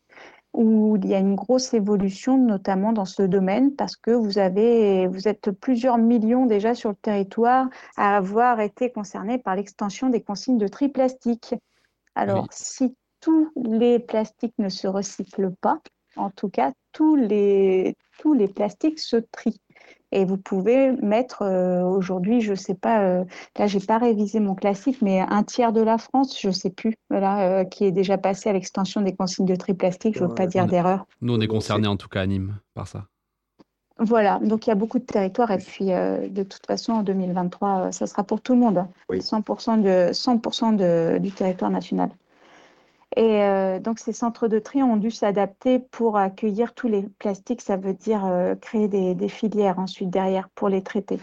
où il y a une grosse évolution, notamment dans ce domaine, parce que vous, avez, vous êtes plusieurs millions déjà sur le territoire à avoir été concernés par l'extension des consignes de tri plastique. Alors, si tous les plastiques ne se recyclent pas, en tout cas, tous les, tous les plastiques se trient. Et vous pouvez mettre euh, aujourd'hui, je ne sais pas, euh, là j'ai pas révisé mon classique, mais un tiers de la France, je ne sais plus, voilà, euh, qui est déjà passé à l'extension des consignes de tri plastique. Je ne veux pas dire d'erreur. Nous, on est concernés en tout cas à Nîmes par ça. Voilà, donc il y a beaucoup de territoires et puis de toute façon en 2023, ça sera pour tout le monde, 100%, de, 100 de, du territoire national. Et euh, donc, ces centres de tri ont dû s'adapter pour accueillir tous les plastiques. Ça veut dire euh, créer des, filières ensuite derrière pour les traiter.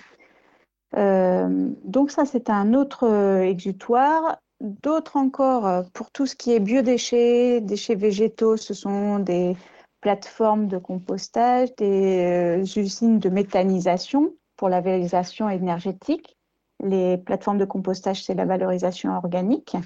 Euh, donc, ça, c'est un autre exutoire. D'autres encore, pour tout ce qui est biodéchets, déchets végétaux, ce sont des plateformes de compostage, des usines de méthanisation pour la valorisation énergétique. Les plateformes de compostage, c'est la valorisation organique.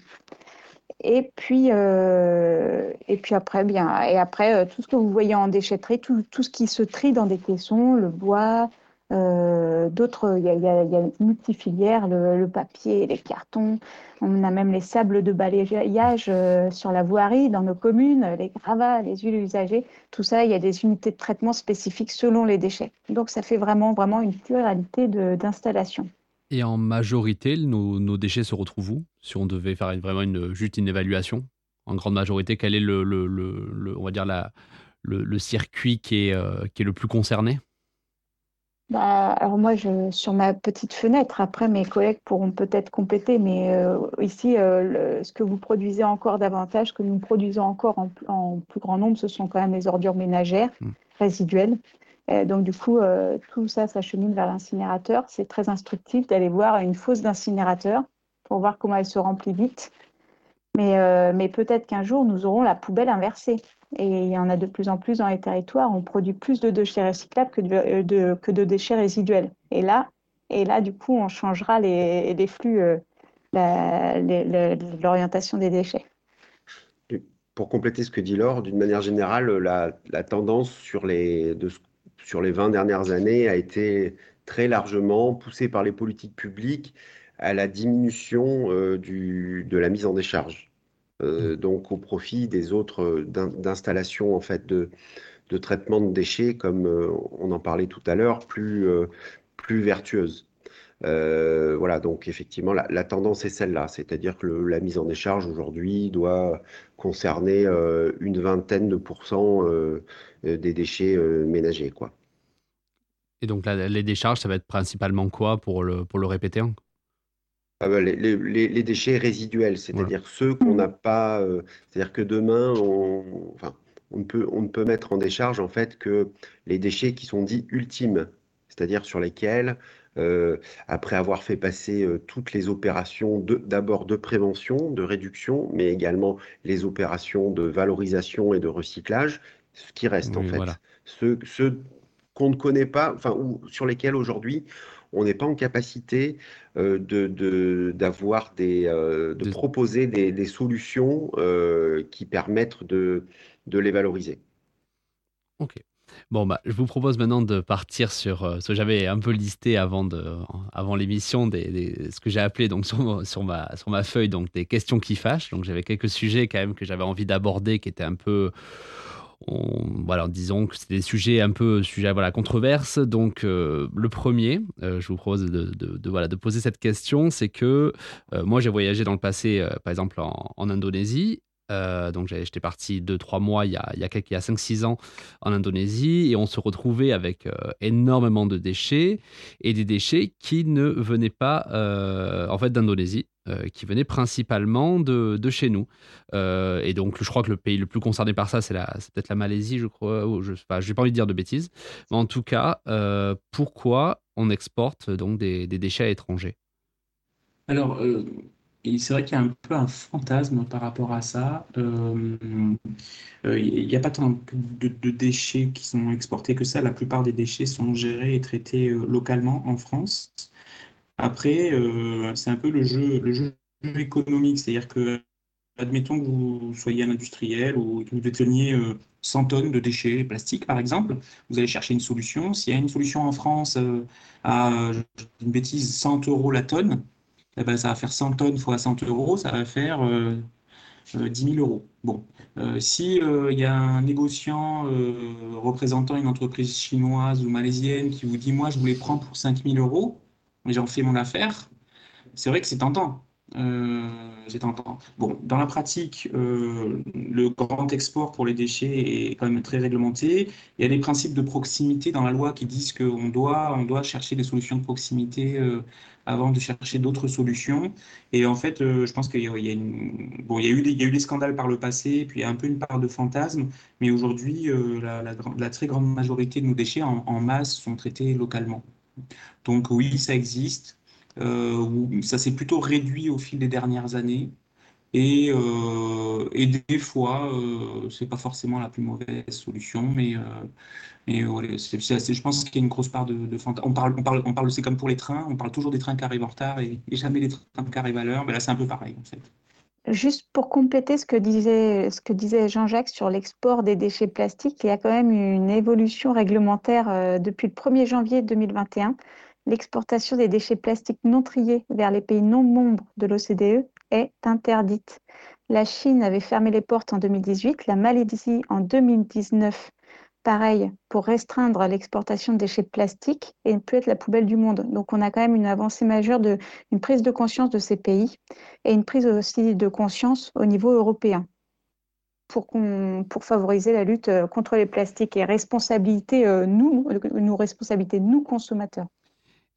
Et puis, euh, et puis après, bien, et après euh, tout ce que vous voyez en déchetterie, tout, tout, ce qui se trie dans des caissons, le bois, euh, d'autres, il y a, y a, y multifilières, le, le, papier, les cartons. On a même les sables de balayage sur la voirie dans nos communes, les gravats, les huiles usagées. Tout ça, il y a des unités de traitement spécifiques selon les déchets. Donc, ça fait vraiment, vraiment une pluralité d'installations. Et en majorité, nos, déchets se retrouvent où? Si on devait faire vraiment une, juste une évaluation, en grande majorité, quel est le, le, on va dire la, le, circuit qui est, euh, qui est le plus concerné? Bah, alors moi, je, sur ma petite fenêtre, après mes collègues pourront peut-être compléter, mais euh, ici, euh, ce que vous produisez encore davantage, que nous produisons encore en, en, plus grand nombre, ce sont quand même les ordures ménagères mmh. Donc du coup, euh, tout ça s'achemine vers l'incinérateur. C'est très instructif d'aller voir une fosse d'incinérateur pour voir comment elle se remplit vite. Mais, euh, mais peut-être qu'un jour, nous aurons la poubelle inversée. Et il y en a de plus en plus dans les territoires. On produit plus de déchets recyclables que de, euh, que de déchets résiduels. Et là, et là, du coup, on changera les, les flux, l'orientation des déchets. Pour compléter ce que dit Laure, d'une manière générale, la, la tendance sur les, de ce sur les 20 dernières années a été très largement poussé par les politiques publiques à la diminution euh, du, de la mise en décharge. Euh, mmh. donc au profit des autres euh, d'installations en fait de, de, traitement de déchets, comme on en parlait tout à l'heure, plus, plus vertueuses. Voilà, donc effectivement, la, tendance est celle-là, c'est-à-dire que la mise en décharge aujourd'hui doit concerner une vingtaine de pourcents des déchets ménagers, quoi. Et donc là, les décharges, ça va être principalement quoi pour le, pour le répéter ah bah, les, les, les, déchets résiduels, c'est-à-dire ceux qu'on n'a pas. Euh, c'est-à-dire que demain, on, enfin, on, ne peut, on ne peut mettre en décharge en fait que les déchets qui sont dits ultimes, c'est-à-dire sur lesquels, euh, après avoir fait passer euh, toutes les opérations d'abord de, prévention, de réduction, mais également les opérations de valorisation et de recyclage, ce qui reste en fait. Ceux, ceux qu'on ne connaît pas, enfin, ou sur lesquels aujourd'hui on n'est pas en capacité euh, de, d'avoir des, euh, de, proposer des, solutions euh, qui permettent de, de les valoriser. Ok. Bon, bah, je vous propose maintenant de partir sur ce que j'avais un peu listé avant, de, avant l'émission, des, ce que j'ai appelé donc sur, ma, sur ma feuille donc des questions qui fâchent. Donc j'avais quelques sujets quand même que j'avais envie d'aborder qui étaient un peu voilà, disons que c'est des sujets un peu sujets voilà controverses. Donc le premier, je vous propose de, voilà de poser cette question, c'est que moi j'ai voyagé dans le passé, par exemple en Indonésie, euh, donc j'étais parti 2-3 mois il y a, a 5-6 ans en Indonésie et on se retrouvait avec euh, énormément de déchets et des déchets qui ne venaient pas euh, en fait d'Indonésie. qui venaient principalement de, de chez nous. et donc, je crois que le pays le plus concerné par ça, c'est peut-être la Malaisie, je crois. Ou je n'ai pas envie de dire de bêtises. Mais en tout cas, pourquoi on exporte donc des, des déchets à l'étranger? Alors, c'est vrai qu'il y a un peu un fantasme par rapport à ça. Euh, euh, il n'y a pas tant de, déchets qui sont exportés que ça. La plupart des déchets sont gérés et traités euh, localement en France. Après, c'est un peu le jeu, le jeu économique. C'est-à-dire que, admettons que vous soyez un industriel ou que vous déteniez 100 tonnes de déchets plastiques, par exemple, vous allez chercher une solution. S'il y a une solution en France à, une bêtise, 100 euros la tonne, eh ben, ça va faire 100 tonnes fois 100 euros, ça va faire euh, 10 euh, 000 euros. Bon, euh, si il euh, y a un négociant représentant une entreprise chinoise ou malaisienne qui vous dit moi je vous les prends pour 5 000 euros, mais j'en fais mon affaire, c'est vrai que c'est tentant. Tentant. Bon, dans la pratique, le grand export pour les déchets est quand même très réglementé. Il y a des principes de proximité dans la loi qui disent qu'on doit, on doit chercher des solutions de proximité avant de chercher d'autres solutions. Et en fait, euh, je pense qu'il y, a eu des, scandales par le passé, puis il y a un peu une part de fantasme, mais aujourd'hui, euh, la, très grande majorité de nos déchets en, masse sont traités localement. Donc oui, ça existe. Euh, ça s'est plutôt réduit au fil des dernières années. Et, et des fois, c'est pas forcément la plus mauvaise solution, mais et je pense qu'il y a une grosse part de, on parle, on parle, on parle, c'est comme pour les trains, on parle toujours des trains qui arrivent en retard et, jamais des trains qui arrivent à l'heure. Mais là, c'est un peu pareil en fait. Juste pour compléter ce que disait, ce que disait Jean-Jacques sur l'export des déchets plastiques, il y a quand même une évolution réglementaire euh, depuis le 1er janvier 2021. L'exportation des déchets plastiques non triés vers les pays non membres de l'OCDE est interdite. La Chine avait fermé les portes en 2018, la Malaisie en 2019 pareil, pour restreindre l'exportation de déchets plastiques et plus être la poubelle du monde. Donc on a quand même une avancée majeure, de, une prise de conscience de ces pays et une prise aussi de conscience au niveau européen pour, favoriser la lutte euh, contre les plastiques et responsabilité, euh, nous, nous, responsabilité, nous consommateurs.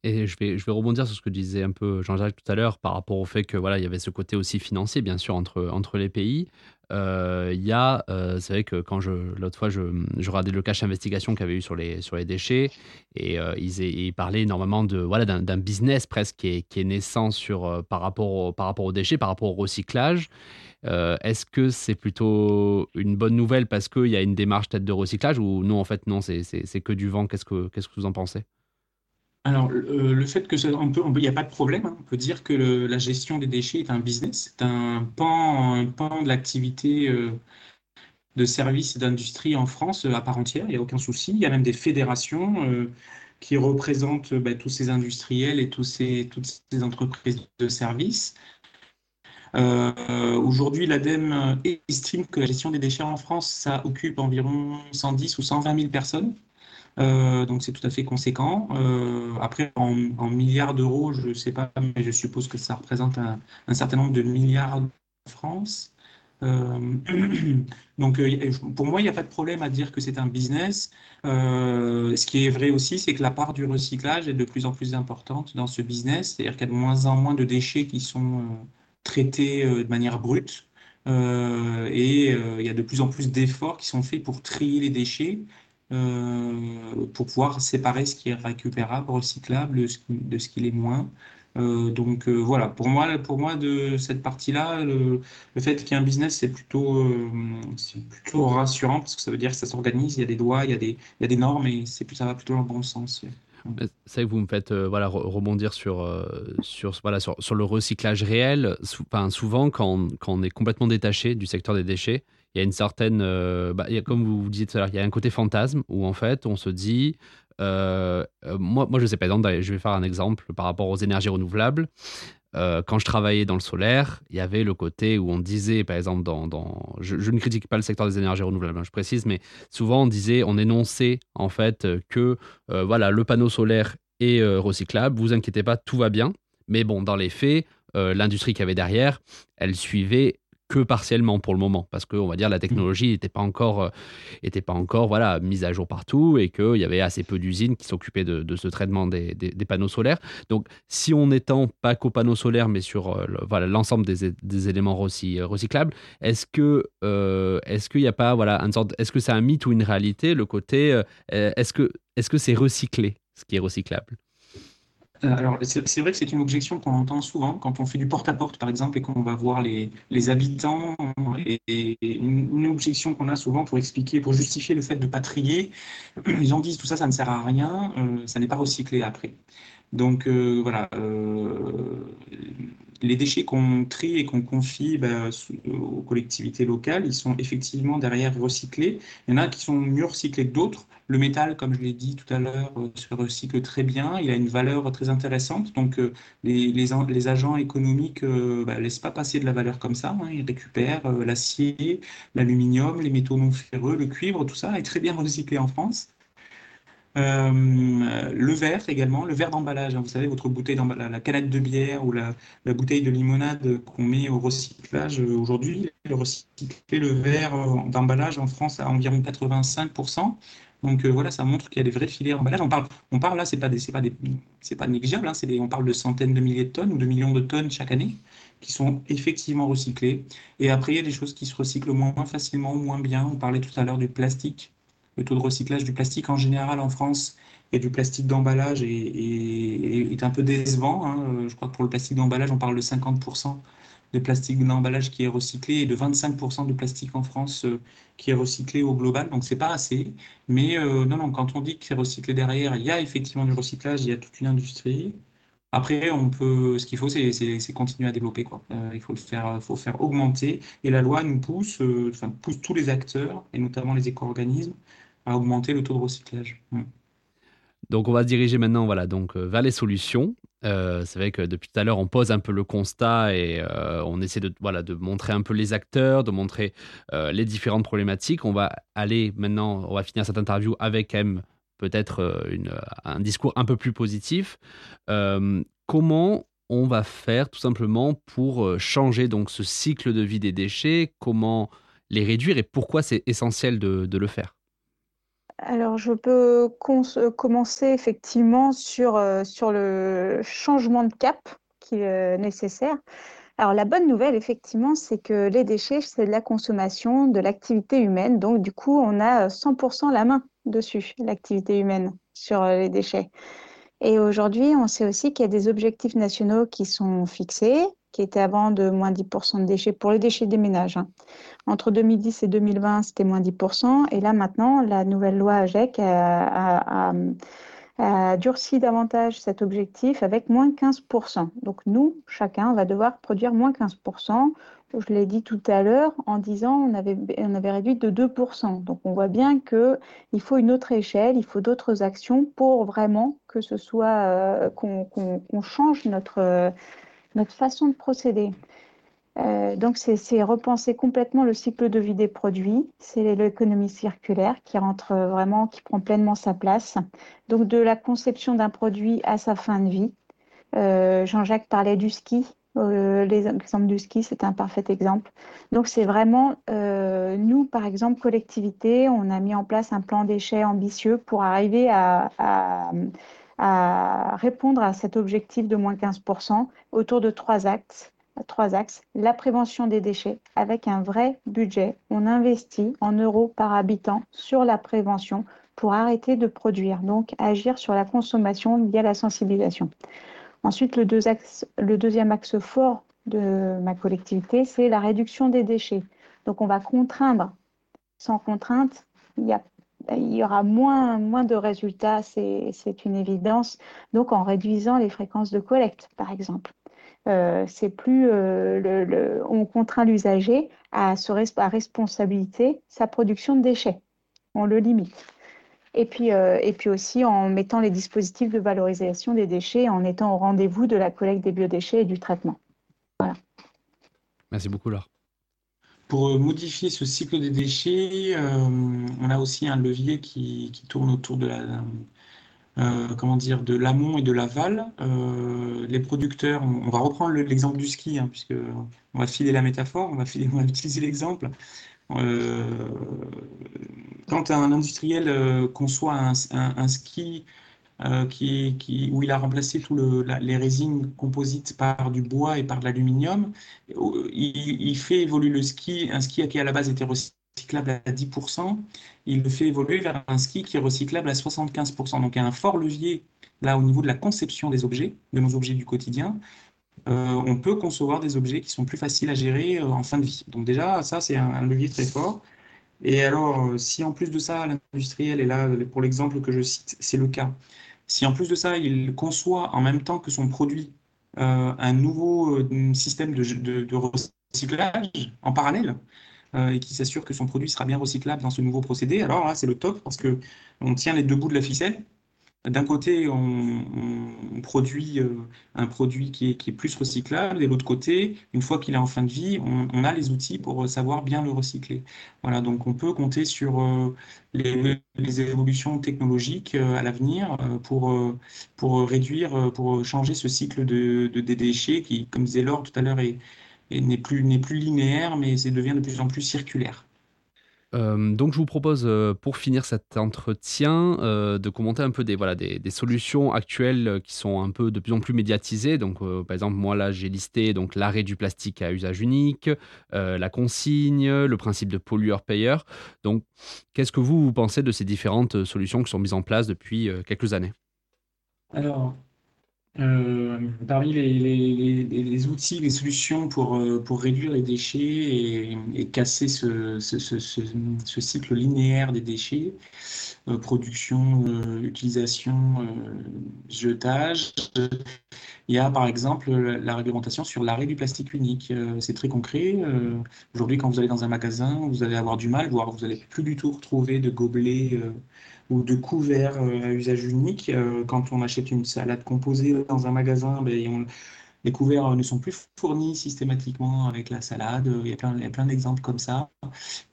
Et je vais, je vais rebondir sur ce que disait un peu Jean-Jacques tout à l'heure par rapport au fait que voilà, il y avait ce côté aussi financier, bien sûr, entre, entre les pays. Euh, il y a, euh, c'est vrai que quand je, l'autre fois, je, je regardais le cache investigation qu'il y avait eu sur les, sur les déchets, et euh, ils, ils, parlaient énormément de, voilà, d'un, business presque qui est, qui est naissant sur, par, rapport par rapport aux déchets, par rapport au recyclage. est-ce que c'est plutôt une bonne nouvelle parce qu'il y a une démarche peut-être de recyclage ou non, en fait, non, c'est, c'est, que du vent? Qu'est-ce que, qu'est-ce que vous en pensez? Alors, le fait que on peut, il n'y a pas de problème. Hein. On peut dire que la gestion des déchets est un business, c'est un pan, un pan de l'activité euh, de services et d'industrie en France euh, à part entière. Il n'y a aucun souci. Il y a même des fédérations euh, qui représentent bah, tous ces industriels et tous ces, toutes ces entreprises de services. Aujourd'hui, l'ADEME estime que la gestion des déchets en France, ça occupe environ 110 ou 120 000 personnes. Euh, donc c'est tout à fait conséquent. Euh, après, en, milliards d'euros, je ne sais pas, mais je suppose que ça représente un, certain nombre de milliards de France. Euh, donc pour moi, il n'y a pas de problème à dire que c'est un business. ce qui est vrai aussi, c'est que la part du recyclage est de plus en plus importante dans ce business, c'est-à-dire qu'il y a de moins en moins de déchets qui sont traités de manière brute. et il y a de plus en plus d'efforts qui sont faits pour trier les déchets euh, pour pouvoir séparer ce qui est récupérable, recyclable de ce qui l'est moins. Euh, donc euh, voilà, pour moi, pour moi de cette partie-là, le, fait qu'il y ait un business, c'est plutôt, plutôt rassurant parce que ça veut dire que ça s'organise, il y a des doigts, il y a des, il y a des normes et ça va plutôt dans le bon sens. C'est que vous me faites voilà, rebondir sur, sur, voilà, sur, sur, le recyclage réel. souvent, quand quand on, est complètement détaché du secteur des déchets, il y a une certaine, euh, bah, comme vous disiez tout à l'heure, il y a un côté fantasme où en fait on se dit, euh, euh, moi, moi je sais pas, exemple, je vais faire un exemple par rapport aux énergies renouvelables. quand je travaillais dans le solaire, il y avait le côté où on disait, par exemple, dans, dans je, ne critique pas le secteur des énergies renouvelables, hein, je précise, mais souvent on disait, on énonçait en fait que voilà, le panneau solaire est recyclable, vous inquiétez pas, tout va bien. Mais bon, dans les faits, l'industrie qu'il y avait derrière, elle suivait partiellement pour le moment, parce que on va dire la technologie n'était pas encore, euh, pas encore voilà mise à jour partout et qu'il y avait assez peu d'usines qui s'occupaient de, ce traitement des, panneaux solaires. Donc, si on n'étend pas qu'aux panneaux solaires, mais sur euh, voilà l'ensemble des, éléments recyclables, est-ce que euh, est-ce qu'il n'y a pas voilà une sorte, est-ce que c'est un mythe ou une réalité le côté, est-ce que est-ce que c'est recyclé ce qui est recyclable? Alors, c'est vrai que c'est une objection qu'on entend souvent quand on fait du porte-à-porte, par exemple, et qu'on va voir les, habitants. Et, une, objection qu'on a souvent pour expliquer, pour justifier le fait de ne pas trier, les gens disent tout ça, ça ne sert à rien, euh, ça n'est pas recyclé après. Donc euh, voilà, les déchets qu'on trie et qu'on confie bah, aux collectivités locales, ils sont effectivement derrière recyclés. Il y en a qui sont mieux recyclés que d'autres. Le métal, comme je l'ai dit tout à l'heure, euh, se recycle très bien. Il a une valeur très intéressante. Donc, euh, les, agents économiques ne euh, bah, laissent pas passer de la valeur comme ça. Hein. Ils récupèrent l'acier, l'aluminium, les métaux non ferreux, le cuivre, tout ça est très bien recyclé en France. Le verre également, le verre d'emballage. Hein. vous savez, votre bouteille d'emballage, la canette de bière ou la, bouteille de limonade qu'on met au recyclage aujourd'hui, le le verre d'emballage en France à environ 85%. Donc euh, voilà, ça montre qu'il y a des vrais filières d'emballage. On parle, on parle là, c'est pas c'est pas c'est pas négligeable. Hein, on parle de centaines de milliers de tonnes ou de millions de tonnes chaque année qui sont effectivement recyclées. Et après, il y a des choses qui se recyclent moins facilement, moins bien. On parlait tout à l'heure du plastique. Le taux de recyclage du plastique en général en France et du plastique d'emballage est, un peu décevant. Hein. Je crois que pour le plastique d'emballage, on parle de 50% de plastique d'emballage qui est recyclé et de 25% de plastique en France euh, qui est recyclé au global. Donc, c'est pas assez. Mais euh, non, non, quand on dit que c'est recyclé derrière, il y a effectivement du recyclage, il y a toute une industrie. Après, on peut, ce qu'il faut, c'est continuer à développer. Euh, il faut le faire augmenter. Et la loi nous pousse, enfin, pousse tous les acteurs, et notamment les éco-organismes, à augmenter le taux de recyclage. Mm. Donc on va se diriger maintenant voilà, donc, vers les solutions. Euh, c'est vrai que depuis tout à l'heure, on pose un peu le constat et euh, on essaie de, voilà, de montrer un peu les acteurs, de montrer euh, les différentes problématiques. On va aller maintenant, on va finir cette interview avec peut-être un discours un peu plus positif. comment on va faire tout simplement pour changer donc ce cycle de vie des déchets? Comment les réduire et pourquoi c'est essentiel de le faire? Alors, je peux euh, commencer effectivement sur, euh, sur le changement de cap qui est euh, nécessaire. Alors, la bonne nouvelle, effectivement, c'est que les déchets, c'est de la consommation, de l'activité humaine. Donc, du coup, on a 100% la main dessus, l'activité humaine sur les déchets. Et aujourd'hui, on sait aussi qu'il y a des objectifs nationaux qui sont fixés, qui étaient avant de moins 10% de déchets pour les déchets des ménages. Hein. Entre 2010 et 2020, c'était moins 10%. Et là, maintenant, la nouvelle loi AGEC a, durci davantage cet objectif avec moins 15%. Donc, nous, chacun, va devoir produire moins 15%. Je l'ai dit tout à l'heure, en disant on avait, on avait réduit de 2%. Donc, on voit bien qu'il faut une autre échelle, il faut d'autres actions pour vraiment que ce soit, euh, qu'on change notre, notre façon de procéder. Euh, donc, c'est repenser complètement le cycle de vie des produits. C'est l'économie circulaire qui rentre vraiment, qui prend pleinement sa place. Donc, de la conception d'un produit à sa fin de vie. Euh, Jean-Jacques parlait du ski. Euh, L'exemple du ski, c'est un parfait exemple. Donc, c'est vraiment, euh, nous, par exemple, collectivité, on a mis en place un plan déchets ambitieux pour arriver à, à, à répondre à cet objectif de moins 15% autour de trois actes trois axes. La prévention des déchets avec un vrai budget. On investit en euros par habitant sur la prévention pour arrêter de produire, donc agir sur la consommation via la sensibilisation. Ensuite, le, deuxième axe fort de ma collectivité, c'est la réduction des déchets. Donc on va contraindre. Sans contrainte, il y, aura moins, moins de résultats, c'est une évidence. Donc en réduisant les fréquences de collecte, par exemple. Euh, plus euh, on contraint l'usager à, responsabilité sa production de déchets. On le limite. Et puis, et puis aussi en mettant les dispositifs de valorisation des déchets, en étant au rendez-vous de la collecte des biodéchets et du traitement. Voilà. Merci beaucoup, Laure. Pour modifier ce cycle des déchets, on a aussi un levier qui, tourne autour de la, euh, comment dire, de l'amont et de l'aval. Euh, les producteurs, on, va reprendre l'exemple du ski, hein, puisque on va filer la métaphore, on va, utiliser l'exemple. Euh, quand un industriel conçoit un, ski qui, où il a remplacé tout le, les résines composites par du bois et par de l'aluminium, il, il, fait évoluer le ski, un ski qui à la base était recyclable à 10%, il le fait évoluer vers un ski qui est recyclable à 75%. Donc il y a un fort levier là au niveau de la conception des objets, de nos objets du quotidien. Euh, on peut concevoir des objets qui sont plus faciles à gérer euh, en fin de vie. Donc déjà, ça, c'est un, levier très fort. Et alors, euh, si en plus de ça, l'industriel, et là, pour l'exemple que je cite, c'est le cas, si en plus de ça, il conçoit en même temps que son produit un nouveau système de, de recyclage en parallèle, euh, et qui s'assure que son produit sera bien recyclable dans ce nouveau procédé, alors là, c'est le top parce que on tient les deux bouts de la ficelle. D'un côté, on, produit euh, un produit qui est, plus recyclable, et de l'autre côté, une fois qu'il est en fin de vie, on, a les outils pour savoir bien le recycler. Voilà, donc on peut compter sur euh, les, évolutions technologiques à l'avenir pour, réduire, pour changer ce cycle de, de des déchets qui, comme disait Laure tout à l'heure, est, n'est plus, linéaire, mais devient de plus en plus circulaire. Euh, donc je vous propose euh, pour finir cet entretien euh, de commenter un peu des, voilà, des, solutions actuelles qui sont un peu de plus en plus médiatisées. Donc par exemple moi là j'ai listé l'arrêt du plastique à usage unique, la consigne, le principe de pollueur-payeur. Donc qu'est-ce que vous, vous pensez de ces différentes solutions qui sont mises en place depuis quelques années? Alors euh, parmi les, outils, les solutions pour, euh, réduire les déchets et, casser ce, ce, cycle linéaire des déchets, euh, production, utilisation, jetage, il y a par exemple la réglementation sur l'arrêt du plastique unique. C'est très concret. Aujourd'hui, quand vous allez dans un magasin, vous allez avoir du mal, voire vous n'allez plus du tout retrouver de gobelets ou de couverts euh, à usage unique. Euh, quand on achète une salade composée dans un magasin, ben, les couverts ne sont plus fournis systématiquement avec la salade. Il y a plein, d'exemples comme ça.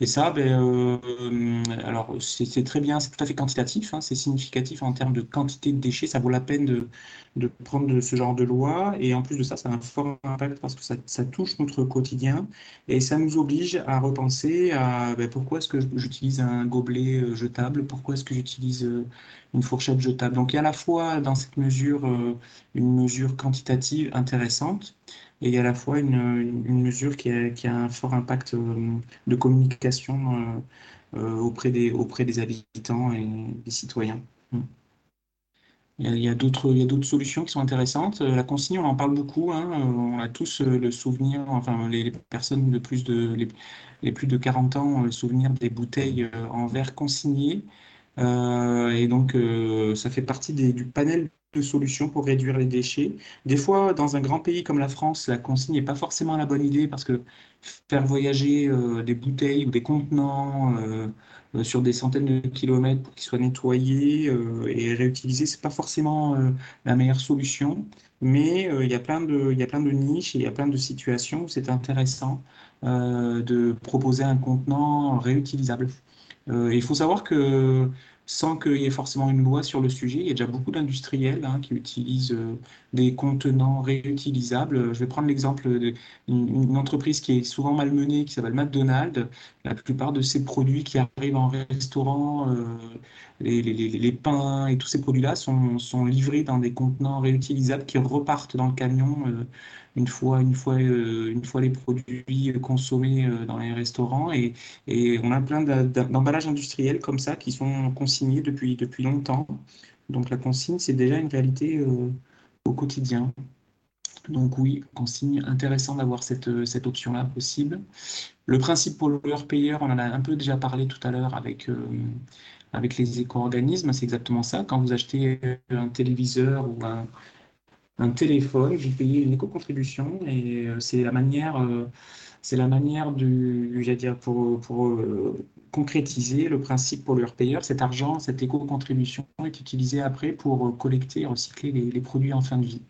Et ça, ben, euh, alors c'est très bien, c'est tout à fait quantitatif, hein, c'est significatif en termes de quantité de déchets. Ça vaut la peine de, de prendre ce genre de loi. Et en plus de ça, ça a un fort impact parce que ça, ça touche notre quotidien et ça nous oblige à repenser à ben, pourquoi est-ce que j'utilise un gobelet euh, jetable, pourquoi est-ce que j'utilise euh, une fourchette jetable? Donc il y a à la fois dans cette mesure euh, une mesure quantitative intéressante et il y a à la fois une, une mesure qui a, qui a, un fort impact de communication auprès, des, auprès des habitants et des citoyens. Il y a, a d'autres solutions qui sont intéressantes. Euh, la consigne, on en parle beaucoup. Hein. Euh, on a tous euh, le souvenir, enfin les, personnes de plus de les, plus de 40 ans ont le souvenir des bouteilles en verre consignées. et donc, ça fait partie du panel de solutions pour réduire les déchets. Des fois, dans un grand pays comme la France, la consigne n'est pas forcément la bonne idée parce que faire voyager des bouteilles ou des contenants sur des centaines de kilomètres pour qu'ils soient nettoyés euh, et réutilisés, c'est pas forcément euh, la meilleure solution. Mais il y a plein de, il y a plein de niches et il y a plein de situations où c'est intéressant de proposer un contenant réutilisable. il faut savoir que sans qu'il y ait forcément une loi sur le sujet. Il y a déjà beaucoup d'industriels hein, qui utilisent euh, des contenants réutilisables. Je vais prendre l'exemple d'une entreprise qui est souvent malmenée, qui s'appelle McDonald's. La plupart de ces produits qui arrivent en restaurant, euh, les, pains et tous ces produits-là sont, livrés dans des contenants réutilisables qui repartent dans le camion. Euh, une fois, une fois, euh, une fois les produits consommés euh, dans les restaurants. Et, et on a plein d'emballages industriels comme ça qui sont consignés depuis, depuis longtemps. Donc la consigne, c'est déjà une réalité euh, au quotidien. Donc oui, consigne, intéressant d'avoir cette, cette option-là possible. Le principe pollueur-payeur, on en a un peu déjà parlé tout à l'heure avec, avec les éco-organismes, c'est exactement ça. Quand vous achetez un téléviseur ou un, un téléphone, vous payez une éco-contribution et euh, c'est la manière, euh, c'est la manière du, dire, pour, pour, euh, concrétiser le principe pour leur payeur. Cet argent, cette éco-contribution est utilisée après pour collecter et recycler les produits en fin de vie.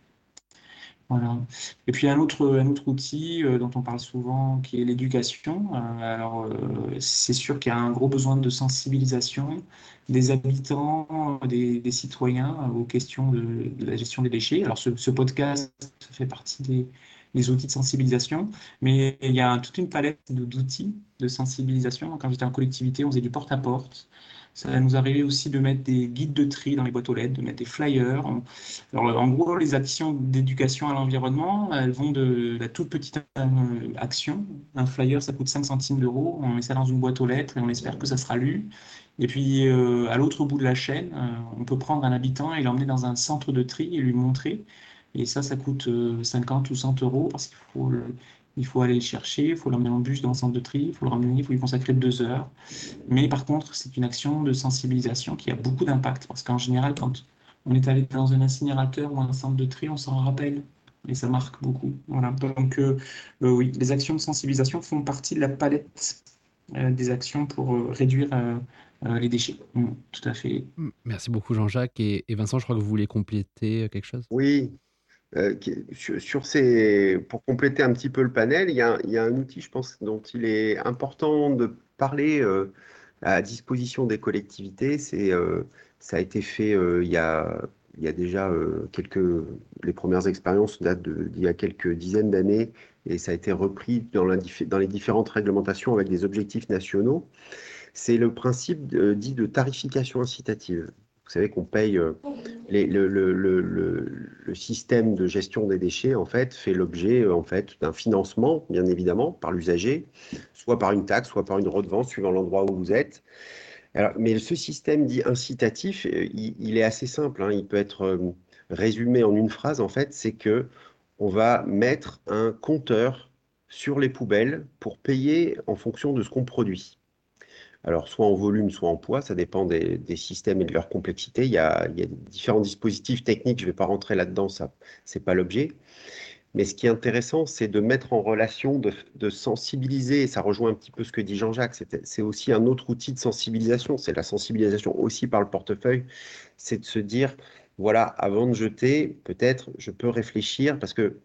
Et puis un autre, un autre outil euh, dont on parle souvent, qui est l'éducation. Euh, alors, euh, c'est sûr qu'il y a un gros besoin de sensibilisation des habitants, des, citoyens aux questions de, la gestion des déchets. Alors, ce, podcast fait partie des, des, outils de sensibilisation, mais il y a toute une palette d'outils de sensibilisation. Quand j'étais en collectivité, on faisait du porte-à-porte. Ça nous arrivait aussi de mettre des guides de tri dans les boîtes aux lettres, de mettre des flyers. Alors, en gros, les actions d'éducation à l'environnement, elles vont de la toute petite euh, action. Un flyer, ça coûte 5 centimes d'euros. On met ça dans une boîte aux lettres et on espère que ça sera lu. Et puis, euh, à l'autre bout de la chaîne, euh, on peut prendre un habitant et l'emmener dans un centre de tri et lui montrer. Et ça, ça coûte 50 ou 100 euros parce qu'il faut il faut aller le chercher, il faut l'emmener en bus dans le centre de tri, il faut le ramener, il faut lui consacrer deux heures. Mais par contre, c'est une action de sensibilisation qui a beaucoup d'impact parce qu'en général, quand on est allé dans un incinérateur ou un centre de tri, on s'en rappelle et ça marque beaucoup. Voilà. Donc, euh, euh, oui, les actions de sensibilisation font partie de la palette euh, des actions pour réduire les déchets. Mm, tout à fait. Merci beaucoup, Jean-Jacques. Et, et, Vincent, je crois que vous voulez compléter quelque chose? Oui, euh, sur, ces, pour compléter un petit peu le panel, il y, a, un outil, je pense, dont il est important de parler euh, à disposition des collectivités. C'est, euh, ça a été fait il, y a, il y a déjà quelques. Les premières expériences datent d'il y a quelques dizaines d'années et ça a été repris dans, la, dans les différentes réglementations avec des objectifs nationaux. C'est le principe dit de tarification incitative. Vous savez qu'on paye euh, le, système de gestion des déchets en fait fait l'objet euh, en fait d'un financement bien évidemment par l'usager, soit par une taxe, soit par une redevance suivant l'endroit où vous êtes. mais ce système dit incitatif, euh, il, est assez simple. Hein. il peut être résumé en une phrase en fait, c'est que on va mettre un compteur sur les poubelles pour payer en fonction de ce qu'on produit alors soit en volume, soit en poids, ça dépend des, systèmes et de leur complexité. Il y a, différents dispositifs techniques, je ne vais pas rentrer là-dedans, ce n'est pas l'objet. Mais ce qui est intéressant, c'est de mettre en relation, de, sensibiliser, et ça rejoint un petit peu ce que dit Jean-Jacques, c'est aussi un autre outil de sensibilisation, c'est la sensibilisation aussi par le portefeuille, c'est de se dire, voilà, avant de jeter, peut-être je peux réfléchir, parce que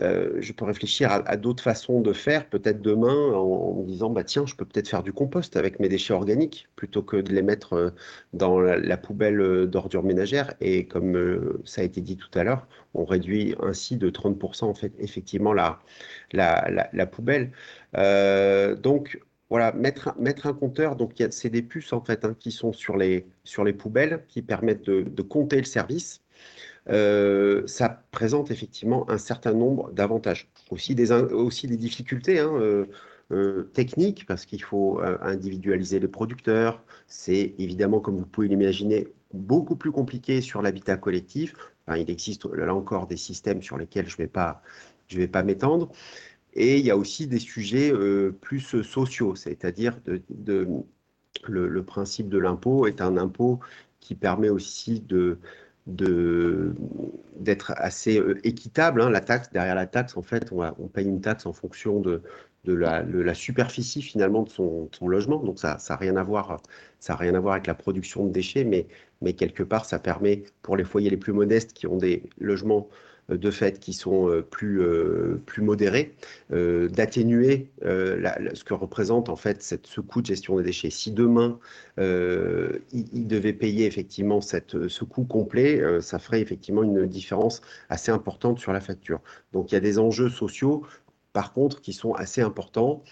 euh, je peux réfléchir à, d'autres façons de faire, peut-être demain, en, me disant, bah, tiens, je peux peut-être faire du compost avec mes déchets organiques, plutôt que de les mettre euh, dans la, poubelle euh, d'ordures ménagères. Et comme ça a été dit tout à l'heure, on réduit ainsi de 30% en fait, effectivement la, la, poubelle. donc, voilà, mettre, mettre un compteur, donc c'est des puces en fait hein, qui sont sur les, sur les poubelles, qui permettent de compter le service. Euh, ça présente effectivement un certain nombre d'avantages. Aussi des, aussi des difficultés hein, euh, euh, techniques, parce qu'il faut individualiser les producteurs. C'est évidemment, comme vous pouvez l'imaginer, beaucoup plus compliqué sur l'habitat collectif. il existe là encore des systèmes sur lesquels je ne vais pas, vais pas m'étendre. Et il y a aussi des sujets plus sociaux, c'est-à-dire de, le, principe de l'impôt est un impôt qui permet aussi de, d'être assez euh, équitable. Hein. La taxe, derrière la taxe, en fait, on, paye une taxe en fonction de, la, superficie finalement de son, logement. Donc ça n'a rien à voir, rien à voir avec la production de déchets, mais, quelque part, ça permet pour les foyers les plus modestes qui ont des logements de fait qui sont euh, plus, euh, plus modérés, d'atténuer ce que représente en fait cette, ce coût de gestion des déchets. Si demain, il, devait payer effectivement cette, ce coût complet, ça ferait effectivement une différence assez importante sur la facture. Donc il y a des enjeux sociaux, par contre, qui sont assez importants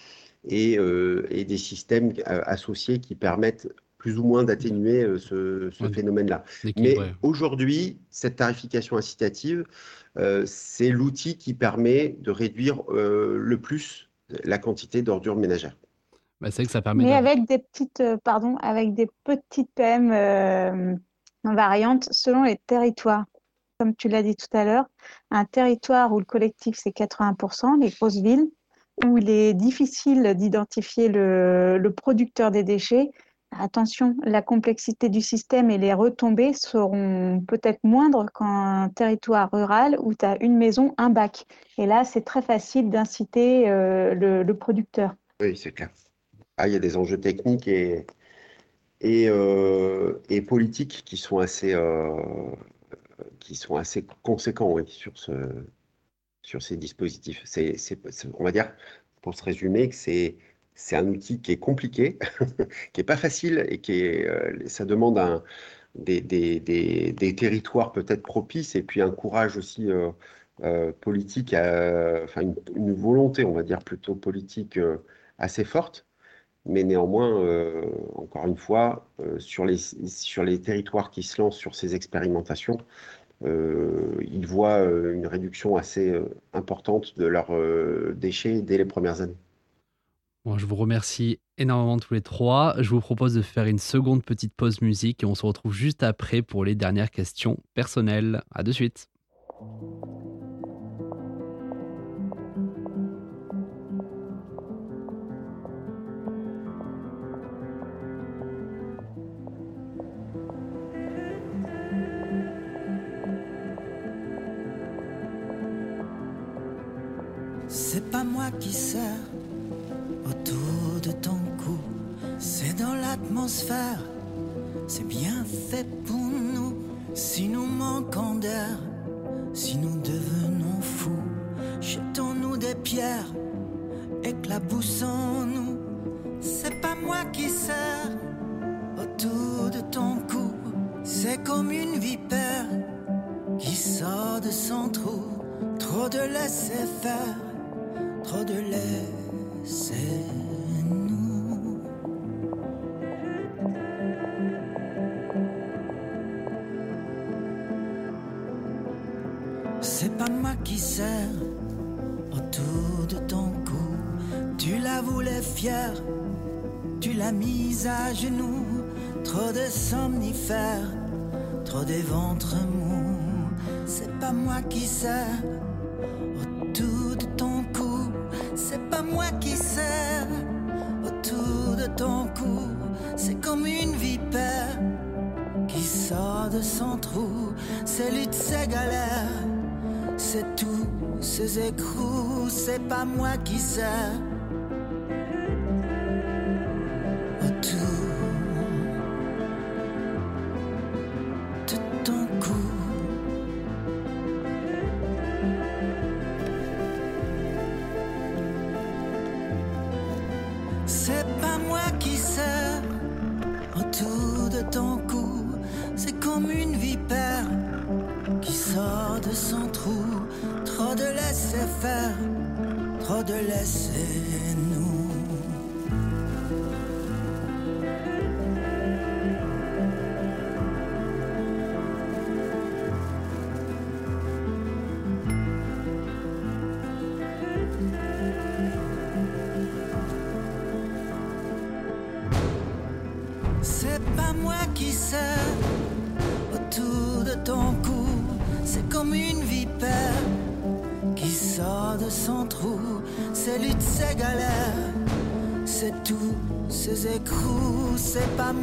et des systèmes associés qui permettent plus ou moins d'atténuer ce, ce phénomène-là. Mais aujourd'hui, cette tarification incitative, euh, c'est l'outil qui permet de réduire euh, le plus la quantité d'ordures ménagères. Bah, c'est que ça permet. Mais avec des petites, euh, pardon, avec des petites PM variantes selon les territoires. Comme tu l'as dit tout à l'heure, un territoire où le collectif c'est 80%, les grosses villes, où il est difficile d'identifier le, producteur des déchets, Attention, la complexité du système et les retombées seront peut-être moindres qu'en territoire rural où tu as une maison, un bac. Et là, c'est très facile d'inciter euh, le, producteur. Oui, c'est clair. ah, il y a des enjeux techniques et, et, euh, et politiques qui sont assez, euh, qui sont assez conséquents sur, ce, sur ces dispositifs. On va dire, pour se résumer, que c'est, c'est un outil qui est compliqué, qui n'est pas facile et qui est, euh, ça demande des, territoires peut-être propices et puis un courage aussi politique, enfin une, volonté, on va dire plutôt politique assez forte mais néanmoins, euh, encore une fois, euh, sur, les, territoires qui se lancent sur ces expérimentations, euh, ils voient une réduction assez importante de leurs déchets dès les premières années. Je vous remercie énormément tous les trois. Je vous propose de faire une seconde petite pause musique et on se retrouve juste après pour les dernières questions personnelles. À de suite. C'est pas moi qui sers c'est bien fait pour nous. Si nous manquons d'air, si nous devenons fous, jetons-nous des pierres, éclaboussons-nous. C'est pas moi qui sers autour de ton cou, c'est comme une vipère qui sort de son trou, trop de laisser faire trop de laisser tu l'as mise à genoux. Trop de somnifères, trop des ventres mous. C'est pas moi qui sers autour de ton cou. C'est pas moi qui sers autour de ton cou. C'est comme une vipère qui sort de son trou. C'est lutte, c'est galère. C'est tout, ces écrous. C'est pas moi qui sers